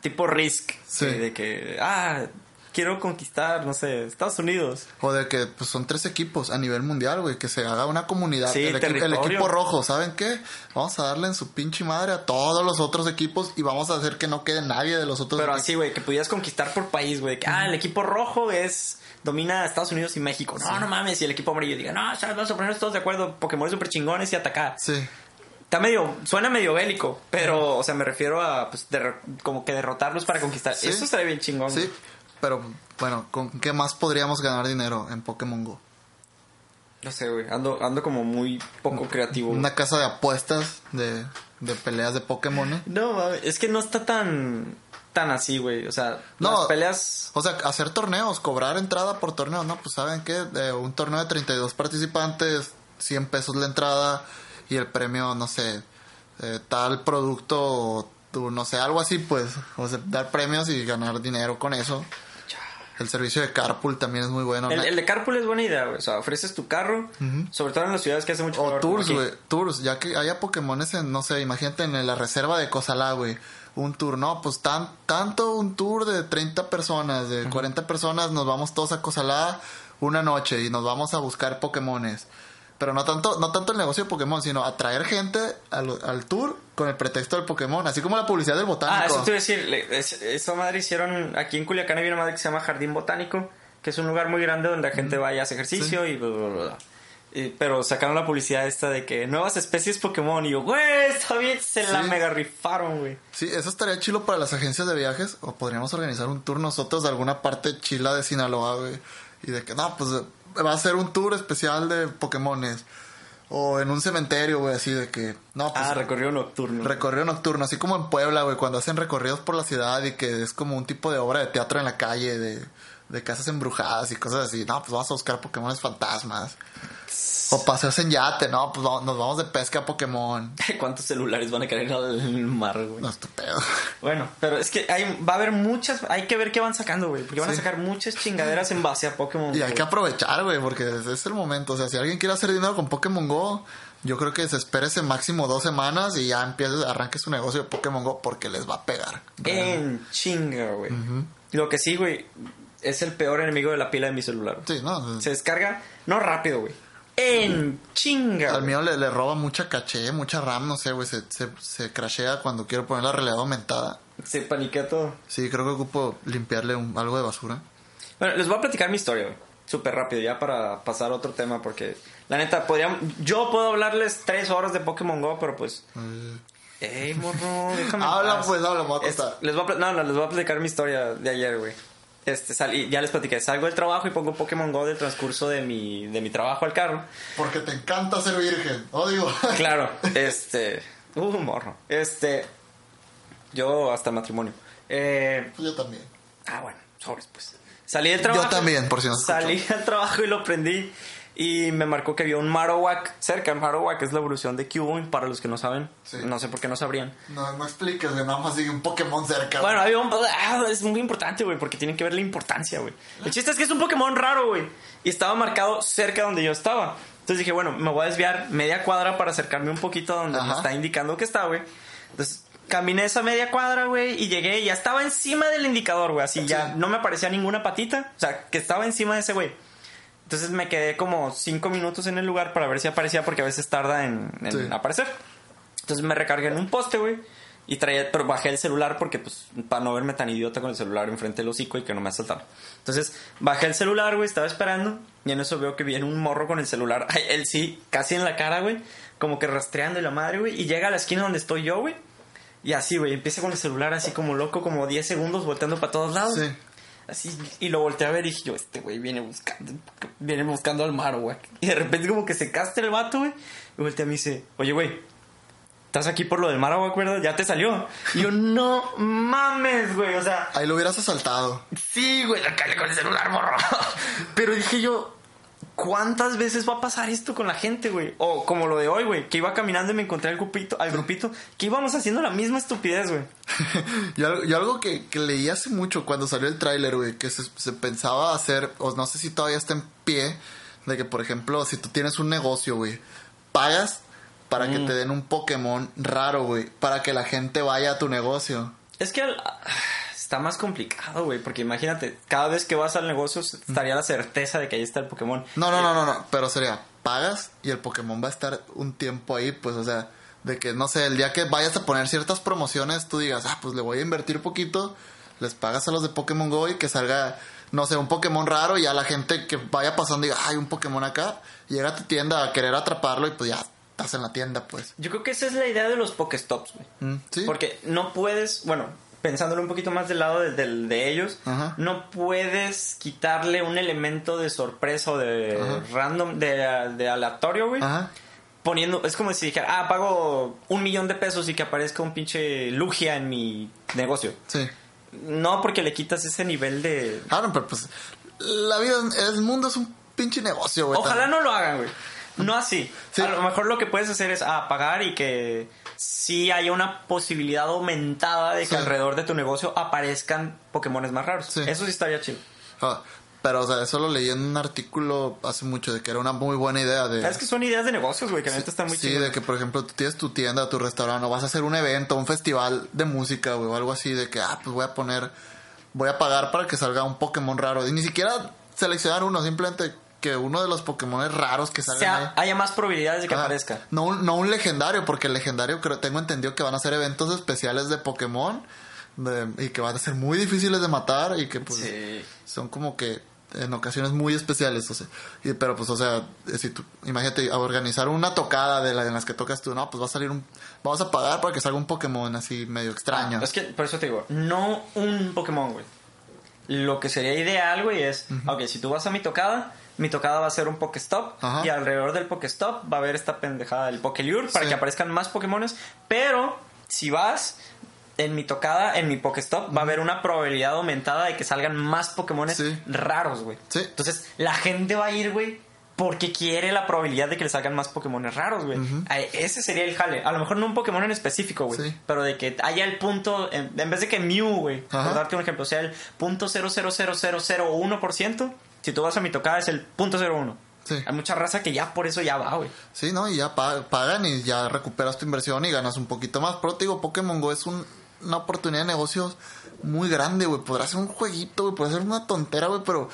Tipo Risk. Sí. De, que. Ah, quiero conquistar, no sé, Estados Unidos. O de que pues, son tres equipos a nivel mundial, güey, que se haga una comunidad. Sí, el, equipo rojo, ¿saben qué? Vamos a darle en su pinche madre a todos los otros equipos y vamos a hacer que no quede nadie de los otros Pero equipos. así, güey, que pudieras conquistar por país, güey. Que, ah, el equipo rojo es. Domina Estados Unidos y México. No, no mames. Y el equipo amarillo diga, no, ¿sabes? vamos a ponernos todos de acuerdo. Pokémon súper chingones y atacar. Sí. Está medio, suena medio bélico, pero, o sea, me refiero a, pues, como que derrotarlos para conquistar. Sí. Eso estaría bien chingón. Sí, pero bueno, ¿con qué más podríamos ganar dinero en Pokémon Go? No sé, güey. Ando, ando como muy poco creativo. Una casa de apuestas de, de peleas de Pokémon. ¿eh? No, es que no está tan, tan así, güey. O sea, No. las peleas... O sea, hacer torneos, cobrar entrada por torneo, ¿no? Pues saben que un torneo de 32 participantes, 100 pesos la entrada y el premio, no sé, eh, tal producto, o no sé, algo así, pues. O sea, dar premios y ganar dinero con eso. El servicio de carpool también es muy bueno. El, el de carpool es buena idea, güey. O sea, ofreces tu carro, sobre todo en las ciudades que hace mucho O calor, tours, güey. Tours, ya que haya Pokémones en, no sé, imagínate en la reserva de Cosalá, güey. Un tour, no, pues tan, tanto un tour de 30 personas, de 40 personas, nos vamos todos a Cosalá una noche y nos vamos a buscar Pokémones. Pero no tanto, no tanto el negocio de Pokémon, sino atraer gente al, al tour con el pretexto del Pokémon, así como la publicidad del botánico. Ah, eso te iba a decir. le- es- Esa madre hicieron... Aquí en Culiacán hay una madre que se llama Jardín Botánico, que es un lugar muy grande donde la gente va y hace ejercicio y bla, bla, bla, bla. Y- pero sacaron la publicidad esta de que nuevas especies Pokémon y yo, güey, está bien, se la mega rifaron, güey. Sí, eso estaría chilo para las agencias de viajes. O podríamos organizar un tour nosotros de alguna parte chila de Sinaloa, güey. Y de que, no, pues va a ser un tour especial de Pokémones. O en un cementerio, güey, así de que, no, pues. Ah, recorrido nocturno. Recorrido nocturno, así como en Puebla, güey, cuando hacen recorridos por la ciudad y que es como un tipo de obra de teatro en la calle, de, de casas embrujadas y cosas así. No, pues vamos a buscar Pokémones fantasmas. O paseos en yate, no, pues vamos- nos vamos de pesca a Pokémon. ¿Cuántos celulares van a caer al mar, güey? No, estupendo. Bueno, pero es que hay, va a haber muchas, hay que ver qué van sacando, güey, porque van a sacar muchas chingaderas en base a Pokémon. Y hay que aprovechar, güey, porque es- es el momento. O sea, si alguien quiere hacer dinero con Pokémon Go, yo creo que se espere ese máximo dos semanas y ya empiece, arranque su negocio de Pokémon Go porque les va a pegar. En chinga, güey. Lo que sí, güey, es el peor enemigo de la pila de mi celular. Sí, ¿no? Se descarga, no rápido, güey. En chinga. Al mío le, le roba mucha caché, mucha RAM, no sé, güey. Se, se, se crashea cuando quiero poner la realidad aumentada. Se paniquea todo. Sí, creo que ocupo limpiarle un- algo de basura. Bueno, les voy a platicar mi historia, güey. Súper rápido, ya para pasar a otro tema, porque la neta, podríamos, yo puedo hablarles tres horas de Pokémon Go, pero pues... Ey, morro, déjame Habla, paz. pues, habla, me voy a Es- les voy a, no, no, les voy a platicar mi historia de ayer, güey. Este, salí, ya les platiqué, salgo del trabajo y pongo Pokémon Go del transcurso de mi, de mi trabajo al carro. Porque te encanta ser virgen. Digo. Claro, este... Uh, morro. Este... Yo hasta matrimonio. Eh, Yo también. Ah, bueno, sobres, pues. Salí del trabajo. Yo también, por si no Salí al trabajo y lo prendí. Y me marcó que había un Marowak cerca. Marowak es la evolución de Cubone, para los que no saben. Sí. No sé por qué no sabrían. No, no expliques. Nada más sigue un Pokémon cerca. Bueno, había un... ah, es muy importante, güey, porque tienen que ver la importancia, güey. El chiste es que es un Pokémon raro, güey. Y estaba marcado cerca donde yo estaba. Entonces dije, bueno, me voy a desviar media cuadra para acercarme un poquito a donde me Ajá. está indicando que está, güey. Entonces caminé esa media cuadra, güey, y llegué y ya estaba encima del indicador, güey. Así ya Sí. no me aparecía ninguna patita. O sea, que estaba encima de ese güey. Entonces me quedé como cinco minutos en el lugar para ver si aparecía, porque a veces tarda en, en Sí. aparecer. Entonces me recargué en un poste, güey. Y traía, pero bajé el celular porque, pues, para no verme tan idiota con el celular enfrente del hocico y que no me asaltaran. Entonces, bajé el celular, güey, estaba esperando. Y en eso veo que viene un morro con el celular. Ay, él sí, casi en la cara, güey. Como que rastreando y la madre, güey. Y llega a la esquina donde estoy yo, güey. Y así, güey, empieza con el celular así como loco, como 10 segundos volteando para todos lados. Sí. Así, y lo volteé a ver y dije yo, este güey viene buscando, viene buscando al güey. Y de repente como que se castra el vato, güey. Y voltea y me dice, oye, güey, estás aquí por lo del Marowak, ¿verdad? Ya te salió. Y yo, no mames, güey. O sea, Ahí lo hubieras asaltado. sí, güey, la calle con el celular, morro. Pero dije yo, ¿cuántas veces va a pasar esto con la gente, güey? O como lo de hoy, güey, que iba caminando y me encontré al grupito, al grupito, que íbamos haciendo la misma estupidez, güey. Yo, algo- que, que leí hace mucho cuando salió el tráiler, güey, que se, se pensaba hacer, o no sé si todavía está en pie, de que, por ejemplo, si tú tienes un negocio, güey, pagas para Mm. que te den un Pokémon raro, güey, para que la gente vaya a tu negocio. Es que al- está más complicado, güey, porque imagínate, cada vez que vas al negocio estaría la certeza de que ahí está el Pokémon. No, no, no, no, no, pero sería, pagas y el Pokémon va a estar un tiempo ahí, pues, o sea, de que, no sé, el día que vayas a poner ciertas promociones, tú digas, ah, pues le voy a invertir poquito, les pagas a los de Pokémon Go y que salga, no sé, un Pokémon raro y ya la gente que vaya pasando diga, hay un Pokémon acá, llega a tu tienda a querer atraparlo y pues ya estás en la tienda, pues. Yo creo que esa es la idea de los Pokéstops, güey. Mm, ¿Sí? Porque no puedes, bueno, pensándolo un poquito más del lado de, de ellos, Ajá. no puedes quitarle un elemento de sorpresa o de Ajá. random, de, de aleatorio, güey. Poniendo, es como si dijera, ah, pago un millón de pesos y que aparezca un pinche Lugia en mi negocio. Sí. No, porque le quitas ese nivel de... Ah, no, pero pues la vida, el mundo es un pinche negocio, güey. Ojalá no lo hagan, güey. No así. Sí. A lo mejor lo que puedes hacer es ah, pagar y que sí haya una posibilidad aumentada de que Sí. alrededor de tu negocio aparezcan Pokémones más raros. Sí. Eso sí estaría chido. Ah, pero, o sea, eso lo leí en un artículo hace mucho de que era una muy buena idea de... Es que son ideas de negocios, güey, que neta están muy sí, chidas. de que por ejemplo tú tienes tu tienda, tu restaurante, o vas a hacer un evento, un festival de música, güey, o algo así, de que, ah, pues voy a poner, voy a pagar para que salga un Pokémon raro. Y ni siquiera seleccionar uno, simplemente que uno de los Pokémon raros que O salgan sea, ahí. haya más probabilidades de que Ah, aparezca. No no un legendario, porque el legendario creo, tengo entendido que van a ser eventos especiales de Pokémon de- y que van a ser muy difíciles de matar y que pues Sí. son como que en ocasiones muy especiales, o sea, y- pero pues o sea, si tú, imagínate a organizar una tocada de, la, de las que tocas tú, no, pues va a salir un, vamos a pagar para que salga un Pokémon así medio extraño. Es que, por eso te digo, no un Pokémon, güey. Lo que sería ideal, güey, es, ok, si tú vas a mi tocada, mi tocada va a ser un Pokéstop Ajá. y alrededor del Pokéstop va a haber esta pendejada del Pokélure para Sí. que aparezcan más Pokémones, pero si vas en mi tocada, en mi Pokéstop, va a haber una probabilidad aumentada de que salgan más Pokémones Sí. raros, güey. Sí. Entonces, la gente va a ir, güey, porque quiere la probabilidad de que le salgan más Pokémon raros, güey. Ese sería el jale. A lo mejor no un Pokémon en específico, güey. Sí. Pero de que haya el punto, en, en vez de que Mew, güey, por darte un ejemplo, sea el punto .0000001%, si tú vas a mi tocada es el punto .01. Sí. Hay mucha raza que ya por eso ya va, güey. Sí, ¿no? Y ya pa- pagan y ya recuperas tu inversión y ganas un poquito más. Pero te digo, Pokémon Go es un- una oportunidad de negocios muy grande, güey. Podrás hacer un jueguito, güey. Podrás hacer una tontera, güey, pero,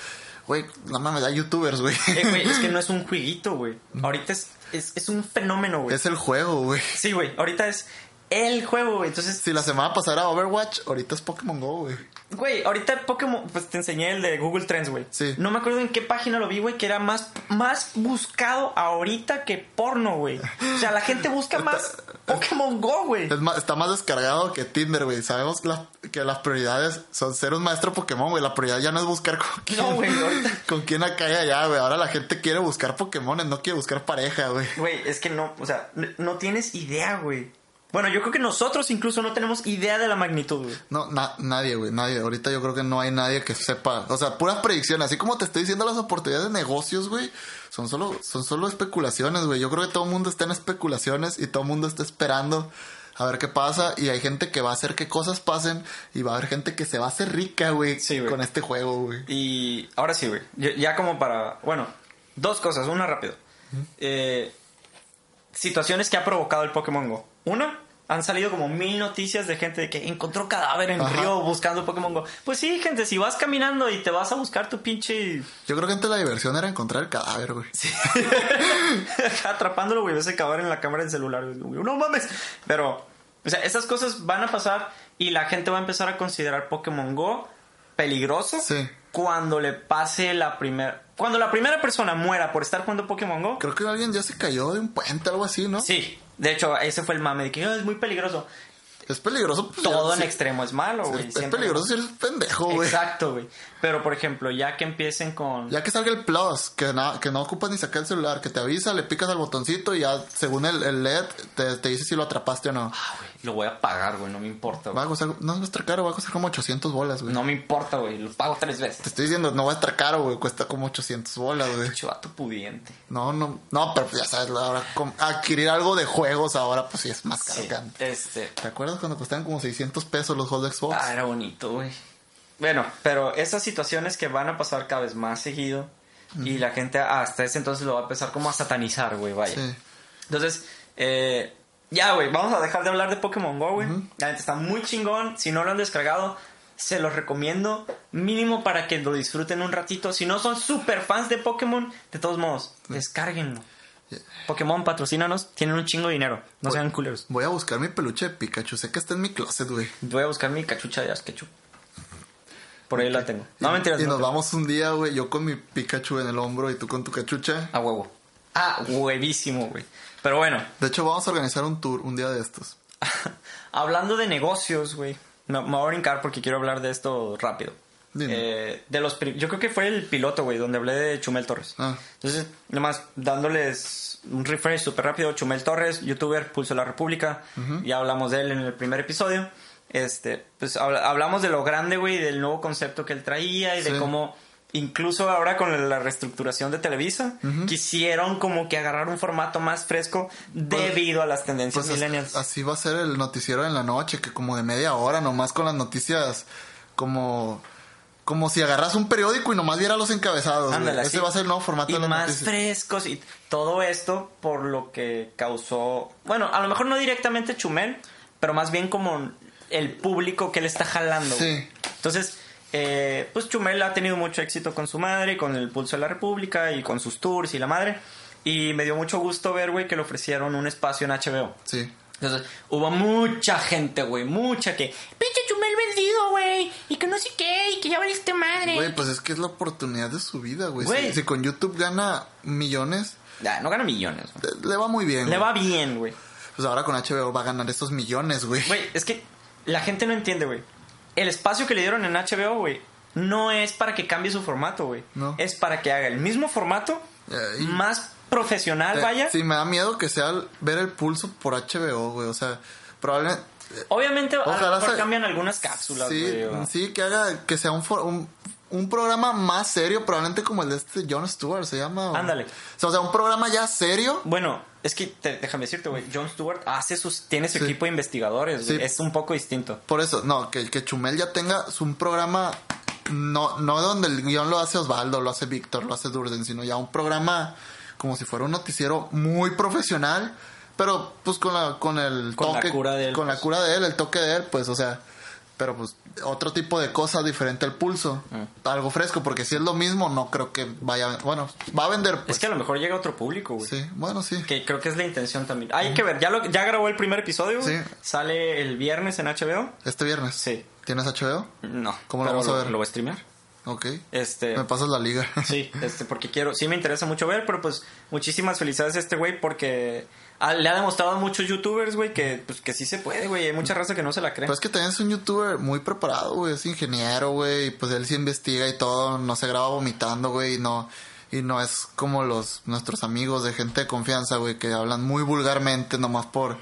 güey, no mames, hay youtubers, güey. Eh, güey, es que no es un jueguito, güey. Ahorita es, es, es un fenómeno, güey. es el juego, güey. Sí, güey. Ahorita es el juego, güey. Entonces, Si la semana pasada era Overwatch, ahorita es Pokémon Go, güey. güey, ahorita Pokémon, pues te enseñé el de Google Trends, güey. Sí. No me acuerdo en qué página lo vi, güey, que era más, más buscado ahorita que porno, güey. O sea, la gente busca más Pokémon Go, güey. Es más, está más descargado que Tinder, güey. Sabemos que, las- que las prioridades son ser un maestro Pokémon, güey. La prioridad ya no es buscar con quién, No, güey, ahorita- con quién acá y allá, güey. Ahora la gente quiere buscar Pokémon, no quiere buscar pareja, güey. Güey, es que no, o sea, no tienes idea, güey. Bueno, yo creo que nosotros incluso no tenemos idea de la magnitud, güey. No, na- nadie, güey, nadie. Ahorita yo creo que no hay nadie que sepa. O sea, puras predicciones. Así como te estoy diciendo las oportunidades de negocios, güey. Son solo, son solo especulaciones, güey. Yo creo que todo el mundo está en especulaciones y todo el mundo está esperando a ver qué pasa. Y hay gente que va a hacer que cosas pasen y va a haber gente que se va a hacer rica, güey, Sí, güey. con este juego, güey. Y ahora sí, güey. Ya- Ya como para. Bueno, dos cosas, una rápido. Eh, situaciones que ha provocado el Pokémon Go. Una, han salido como mil noticias de gente de que encontró cadáver en Ajá. río buscando Pokémon Go. Pues sí, gente, si vas caminando y te vas a buscar tu pinche. Yo creo que antes la diversión era encontrar el cadáver, güey. atrapándolo, güey, ves el cadáver en la cámara del celular. güey, No mames. Pero, o sea, esas cosas van a pasar y la gente va a empezar a considerar Pokémon Go peligroso Sí. cuando le pase la primera. Cuando la primera persona muera por estar jugando Pokémon Go. Creo que alguien ya se cayó de un puente, algo así, ¿no? Sí, de hecho, ese fue el mame de que "Ah, es muy peligroso. Es peligroso. pues, Todo en extremo es malo, güey. Es, peligroso si eres pendejo, güey. Exacto, güey. Pero, por ejemplo, ya que empiecen con. Ya que salga el Plus, que, na- que no ocupas ni sacar el celular, que te avisa, le picas al botoncito y ya según el, el LED te, te dice si lo atrapaste o no. Ah, güey, lo voy a pagar, güey, no me importa, Va güey. a costar, no va a estar caro, va a costar como 800 bolas, güey. No me importa, güey, lo pago tres Te veces. estoy diciendo, no va a estar caro, güey, cuesta como 800 bolas, güey. Chivato pudiente. No, no, no, pero ya sabes, ahora adquirir algo de juegos ahora pues sí es más caro Sí, que antes. este. ¿Te acuerdas cuando costaban como 600 pesos los juegos de Xbox? Ah, era bonito, güey. Bueno, pero esas situaciones que van a pasar cada vez más seguido y la gente hasta ese entonces lo va a empezar como a satanizar, güey, vaya. Sí. Entonces, eh, ya, güey, vamos a dejar de hablar de Pokémon Go, güey. La neta está muy chingón. Si no lo han descargado, se los recomiendo. Mínimo para que lo disfruten un ratito. Si no son super fans de Pokémon, de todos modos, descárguenlo. Pokémon, patrocínanos. Tienen un chingo de dinero. No sean culeros. Voy a buscar mi peluche de Pikachu, sé que está en mi closet, güey. Voy a buscar mi cachucha de Askechu. Por ahí la tengo. No, mentiras. Y no nos tengo. vamos un día, güey, yo con mi Pikachu en el hombro y tú con tu cachucha. A huevo. Ah, huevísimo, güey. Pero bueno, De hecho, vamos a organizar un tour un día de estos. hablando de negocios, güey. Me, me voy a brincar porque quiero hablar de esto rápido. Eh, de los yo creo que fue el piloto, güey, donde hablé de Chumel Torres. Ah. Entonces, nomás dándoles un refresh súper rápido. Chumel Torres, youtuber, Pulso de la República. Ya hablamos de él en el primer episodio. Este, pues habla- hablamos de lo grande, güey, del nuevo concepto que él traía y de cómo incluso ahora con la reestructuración de Televisa quisieron como que agarrar un formato más fresco debido a las tendencias Pues millennials. así va a ser el noticiero en la noche, que como de media hora, nomás con las noticias como... Como si agarras un periódico y nomás viera los encabezados. Ándale, Ese sí. va a ser el nuevo formato y de las más noticias. frescos y todo esto por lo que causó, bueno, a lo mejor no directamente Chumel, pero más bien como el público que le está jalando. Sí. Entonces, eh, pues Chumel ha tenido mucho éxito con su madre, con el Pulso de la República y con sus tours y la madre. Y me dio mucho gusto ver, güey, que le ofrecieron un espacio en HBO. Sí. Entonces, hubo mucha gente, güey, mucha que, pinche Vendido, güey, y que no sé qué, y que ya valiste madre. Güey, pues es que es la oportunidad de su vida, güey. Si, si con YouTube gana millones, Ya, no gana millones, le- le va muy bien. Le güey. va bien, güey. Pues ahora con HBO va a ganar estos millones, güey. Güey, es que la gente no entiende, güey. El espacio que le dieron en HBO, güey, no es para que cambie su formato, güey. No. Es para que haga el mismo formato, Eh, y- más profesional, Eh, vaya. Sí, me da miedo que sea ver el pulso por HBO, güey. O sea, probablemente... Obviamente, a lo Ojalá mejor se- cambian algunas cápsulas, sí, sí, que haga que sea un, un un programa más serio, probablemente como el de este Jon Stewart, se llama. Ándale. O sea, o sea, un programa ya serio. Bueno, es que te- déjame decirte, güey. Jon Stewart hace sus, tiene su Sí. equipo de investigadores. Sí. Es un poco distinto. Por eso, no, que, que Chumel ya tenga un programa, no, no donde el guion lo hace Osvaldo, lo hace Víctor, lo hace Durden, sino ya un programa como si fuera un noticiero muy profesional, pero pues con la, con el Con la cura de él, con la pues. cura de él, el toque de él, pues, o sea, pero pues otro tipo de cosa diferente al pulso, Mm. algo fresco, porque si es lo mismo, no creo que vaya, bueno, va a vender, pues. Es que a lo mejor llega otro público, güey. Sí, bueno, sí. Que creo que es la intención también. Hay que ver, ya, lo, ya grabó el primer episodio. Sí. Sale el viernes en HBO. Este viernes. Sí. ¿Tienes HBO? No. ¿Cómo lo vamos a ver? Lo voy a streamear. Ok. Este. Me pasas la liga. Sí, este, porque quiero, sí me interesa mucho ver, pero pues muchísimas felicidades a este güey porque ah, le ha demostrado a muchos youtubers, güey, que, pues, que sí se puede, güey. Hay mucha raza que no se la cree. Pues es que también es un youtuber muy preparado, güey. Es ingeniero, güey. Y pues él sí investiga y todo. No se graba vomitando, güey. Y no, y no es como los nuestros amigos de gente de confianza, güey, que hablan muy vulgarmente nomás por.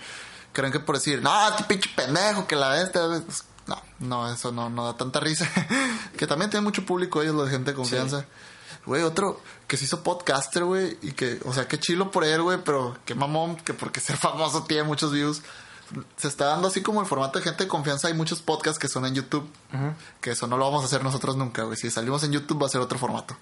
Creen que por decir, no, este pinche pendejo, que la este. pues, No, no, eso no, no da tanta risa. que también tiene mucho público ellos, los de gente de confianza. Güey, otro que se hizo podcaster, güey, y que, o sea, qué chilo por él, güey, pero qué mamón, que porque ser famoso tiene muchos views. Se está dando así como el formato de gente de confianza. Hay muchos podcasts que son en YouTube, que eso no lo vamos a hacer nosotros nunca, güey. Si salimos en YouTube va a ser otro formato.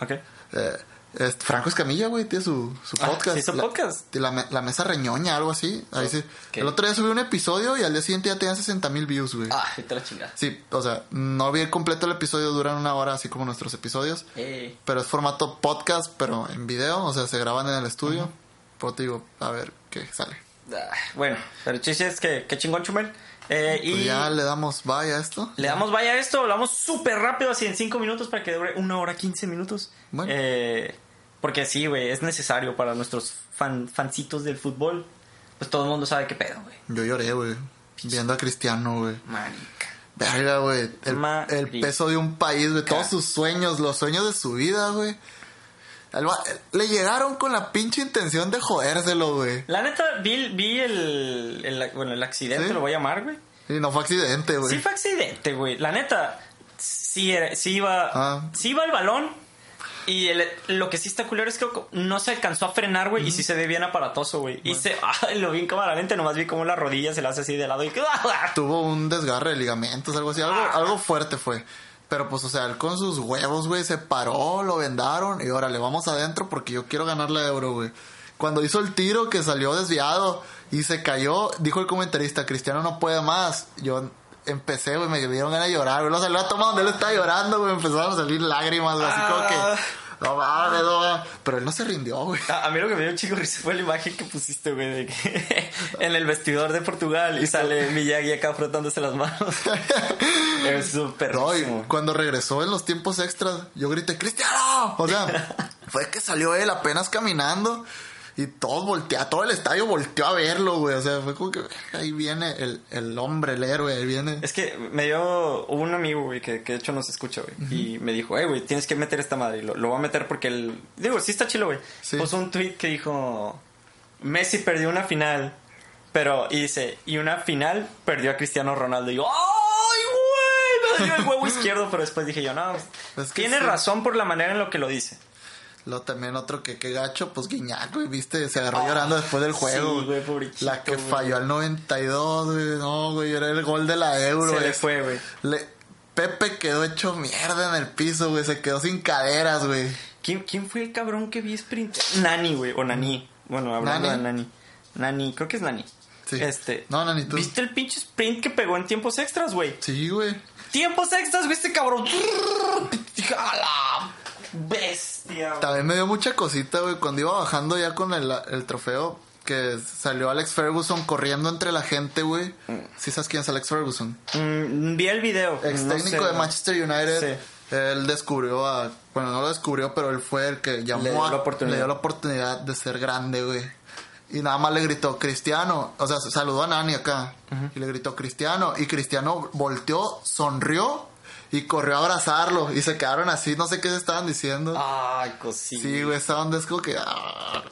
Ok. Eh, este, Franco Escamilla, güey, tiene su, su Ah, podcast. ¿sí hizo La- podcast? La, la mesa reñoña, algo así. Ahí sí. El otro día subí un episodio y al día siguiente ya tenían 60 mil views, güey. Ah, a la chingada. Sí, o sea, no vi completo el episodio, duran una hora, así como nuestros episodios. Eh, Pero es formato podcast, pero en video, o sea, se graban en el estudio. Pero te digo, a ver qué sale. ah, bueno, pero chiste es que, que chingón Chumel. Eh, y Pues ya le damos vaya a esto. le damos vaya a esto, hablamos súper rápido, así en 5 minutos para que dure una hora 15 minutos. Bueno. Eh, porque sí, güey, es necesario para nuestros fan, fancitos del fútbol. Pues todo el mundo sabe qué pedo, güey. Yo lloré, güey. Viendo a Cristiano, güey. Marica. Verga, güey. El, Marica. el peso de un país, güey. Todos sus sueños, los sueños de su vida, güey. Le llegaron con la pinche intención de jodérselo, güey. La neta, vi, vi el, el- bueno, el accidente, ¿Sí? lo voy a llamar, güey. Y no fue accidente, güey. Sí fue accidente, güey. La neta, sí, sí iba, Ah. sí iba el balón. Y el- lo que sí está culero es que no se alcanzó a frenar, güey. Y sí se ve bien aparatoso, güey. Y se, lo vi en cámara lenta, nomás vi como la rodilla se la hace así de lado y Tuvo un desgarre de ligamentos, algo así. Algo, Ah. algo fuerte fue. Pero pues, o sea, él con sus huevos, güey, se paró, lo vendaron. Y órale, vamos adentro porque yo quiero ganar la euro, güey. Cuando hizo el tiro que salió desviado y se cayó, dijo el comentarista, Cristiano no puede más. Yo empecé, güey, me dieron ganas de llorar, güey. Lo salió a toma donde él estaba llorando, güey. Empezaron a salir lágrimas, güey. Así como Ah. que... No mames, no. Pero él no se rindió, güey. A, a mí lo que me dio chico risa fue la imagen que pusiste, güey, de que en el vestidor de Portugal y sale Miyagi acá frotándose las manos. es súper No, cuando regresó en los tiempos extras, yo grité, ¡Cristiano! O sea, fue que salió él apenas caminando y todos voltea, todo el estadio volteó a verlo, güey. O sea, fue como que ahí viene el, el hombre, el héroe, ahí viene. Es que me dio hubo un amigo, güey, que, que de hecho nos escucha, güey. Y me dijo, eh, güey, tienes que meter esta madre. Y lo, lo voy a meter porque el... Digo, sí está chilo, güey. Sí. Puso un tweet que dijo, Messi perdió una final, pero... Y dice, y una final perdió a Cristiano Ronaldo. Y yo, ¡ay, güey! Me dio el huevo izquierdo, pero después dije yo, no, Es que tiene sí. razón por la manera en lo que lo dice. Luego también otro que qué gacho, pues Guiñac, güey, viste, se agarró llorando después del juego. Ah, sí, güey, pobrecito, La que güey. falló al 92, güey. No, güey, era el gol de la euro. Se le fue, güey. le- Pepe quedó hecho mierda en el piso, güey. Se quedó sin caderas, güey. ¿Quién, ¿Quién fue el cabrón que vi sprint? Nani, güey, o Nani. Bueno, hablando ¿Nani? de Nani. Nani, creo que es Nani. Sí. Este. No, Nani, tú. ¿Viste el pinche sprint que pegó en tiempos extras, güey? Sí, güey. Tiempos extras, güey, este cabrón. ¡A la bestia! También me dio mucha cosita, güey, cuando iba bajando ya con el, el trofeo, que salió Alex Ferguson corriendo entre la gente, güey. ¿Sí sabes quién es Alex Ferguson? Mm, vi el video. Ex no técnico sé, de Manchester United. Sí. Él descubrió a... Bueno, no lo descubrió, pero él fue el que llamó Le dio a- la oportunidad. le dio la oportunidad de ser grande, güey. Y nada más le gritó, Cristiano. O sea, saludó a Nani acá. Y le gritó, Cristiano. Y Cristiano volteó, sonrió y corrió a abrazarlo. Y se quedaron así, no sé qué se estaban diciendo. Ay, cosita. Sí, güey, esa onda es como que... ah.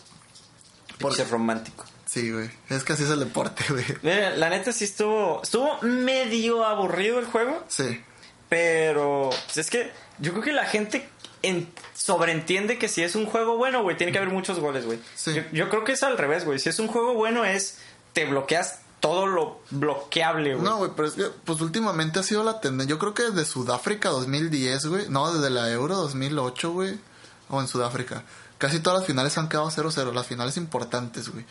Porque es romántico. Sí, güey. Es que así es el deporte, güey. Mira, la neta sí estuvo. Estuvo medio aburrido el juego. Sí. Pero pues, es que yo creo que la gente en- sobreentiende que si es un juego bueno, güey, tiene que haber muchos goles, güey. Sí. Yo, yo creo que es al revés, güey. Si es un juego bueno es te bloqueas todo lo bloqueable, güey. No, güey, pero es que, pues últimamente ha sido la tendencia. Yo creo que desde Sudáfrica 2010, güey. No, desde la Euro 2008, güey. O en Sudáfrica. Casi todas las finales han quedado 0-0. Las finales importantes, güey.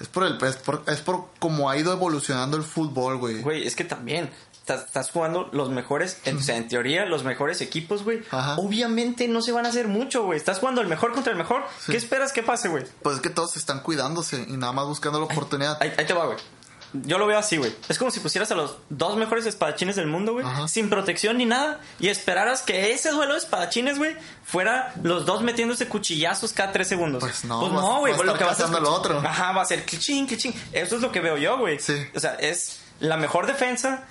Es por el, es por, es por cómo ha ido evolucionando el fútbol, güey. Güey, es que también estás, estás jugando los mejores, en, o sea, en teoría, los mejores equipos, güey. Obviamente no se van a hacer mucho, güey. Estás jugando el mejor contra el mejor. ¿Qué esperas que pase, güey? Pues es que todos están cuidándose y nada más buscando la oportunidad. Ahí, ahí te va, güey. Yo lo veo así, güey. Es como si pusieras a los dos mejores espadachines del mundo, güey, sin protección ni nada, y esperaras que ese duelo de espadachines, güey, fuera los dos metiéndose cuchillazos cada tres segundos. Pues no, pues no, güey. a Lo que vas a escuchar- otro. Ajá, va a ser clichín, clichín. Eso es lo que veo yo, güey. Sí. O sea, es la mejor defensa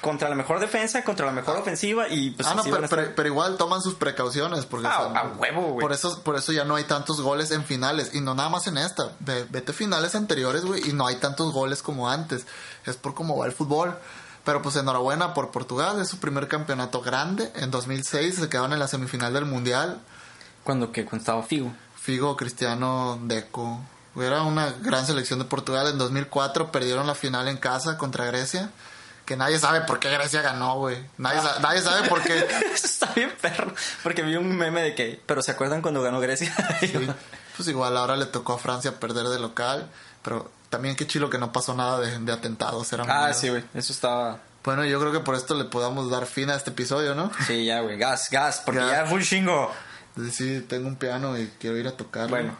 contra la mejor defensa, contra la mejor ofensiva, y pues ah, no, pero, estar. pero- igual toman sus precauciones. Porque, Ah, o sea, a huevo, güey. Por eso, por eso ya no hay tantos goles en finales. Y no nada más en esta. Ve- vete finales anteriores, güey. Y no hay tantos goles como antes. Es por cómo va el fútbol. Pero pues enhorabuena por Portugal. Es su primer campeonato grande. En 2006 se quedaron en la semifinal del Mundial. Cuando que cuando estaba Figo. Figo, Cristiano, Deco. Era una gran selección de Portugal. En 2004 perdieron la final en casa contra Grecia. Que nadie sabe por qué Grecia ganó, güey. Nadie, sa- nadie sabe por qué. Eso está bien perro. Porque vi un meme de que. Pero ¿se acuerdan cuando ganó Grecia? Sí. Pues igual ahora le tocó a Francia perder de local. Pero también qué chilo que no pasó nada de, de atentados. Era ah, sí, güey. Eso estaba. Bueno, yo creo que por esto le podamos dar fin a este episodio, ¿no? Sí, ya, güey. Gas, gas. Porque Ya. ya fue un chingo. Sí, tengo un piano y quiero ir a tocarlo. Bueno.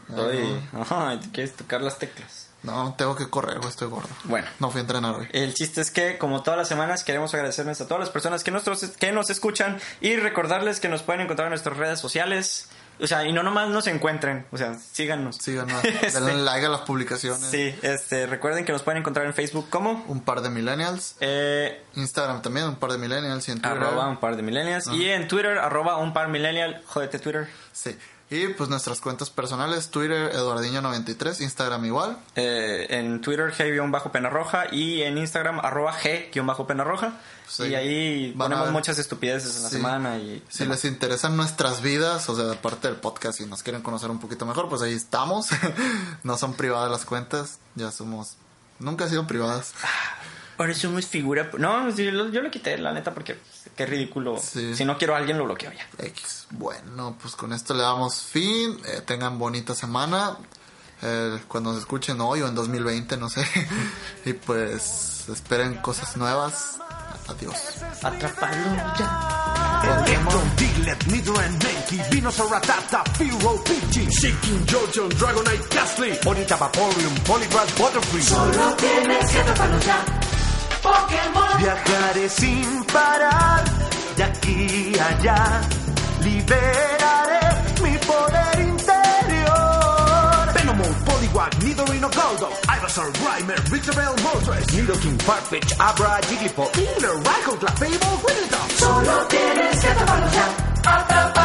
Ajá, quieres tocar las teclas. No, tengo que correr, güey, estoy gordo. Bueno. No fui a entrenar hoy. El chiste es que, como todas las semanas, queremos agradecerles a todas las personas que, nuestros, que nos escuchan y recordarles que nos pueden encontrar en nuestras redes sociales. O sea, y no nomás nos encuentren, o sea, síganos. Síganos, Este, denle like a las publicaciones. Sí, este, recuerden que nos pueden encontrar en Facebook como Un par de millennials. eh, Instagram también, un par de millennials y en Twitter. arroba un par de millennials y en Twitter arroba un par millennial, jódete Twitter. Sí. Y pues nuestras cuentas personales, Twitter, Eduardiño93, Instagram igual. Eh, en Twitter G-Pena Roja y en Instagram arroba G-Pena Roja. Sí. Y ahí ponemos muchas estupideces en la Sí. semana y Si les interesan nuestras vidas, o sea, aparte del podcast y nos quieren conocer un poquito mejor, pues ahí estamos. no son privadas las cuentas, ya somos... Nunca han sido privadas. Ahora somos figura. No, sí, lo- yo lo quité, la neta, porque qué ridículo. Sí. Si no quiero a alguien, lo bloqueo ya. X. Bueno, pues con esto le damos fin. Eh, tengan bonita semana. Eh, cuando nos escuchen hoy o en 2020, no sé. y pues esperen cosas nuevas. Adiós. Atrapalo ya. Venusaur, Rattata, Firo, Pidgey, Shaking, Jojo, Dragonite, Ghastly, Bonita, Vaporeon, Poliwrath, Butterfree. Solo tienes que atraparlo ya. Pokémon. Viajaré sin parar, de aquí a allá, liberaré mi poder interior. Venomoth, Poliwag, Nidorino, Goldo, Ivysaur, Grimer, Victreebel, Moltres, Nidoking, Farfetch, Abra, Jigglypuff, Kingler, Raikou, Clefable, Wigglytuff. Solo tienes que atraparlo ya.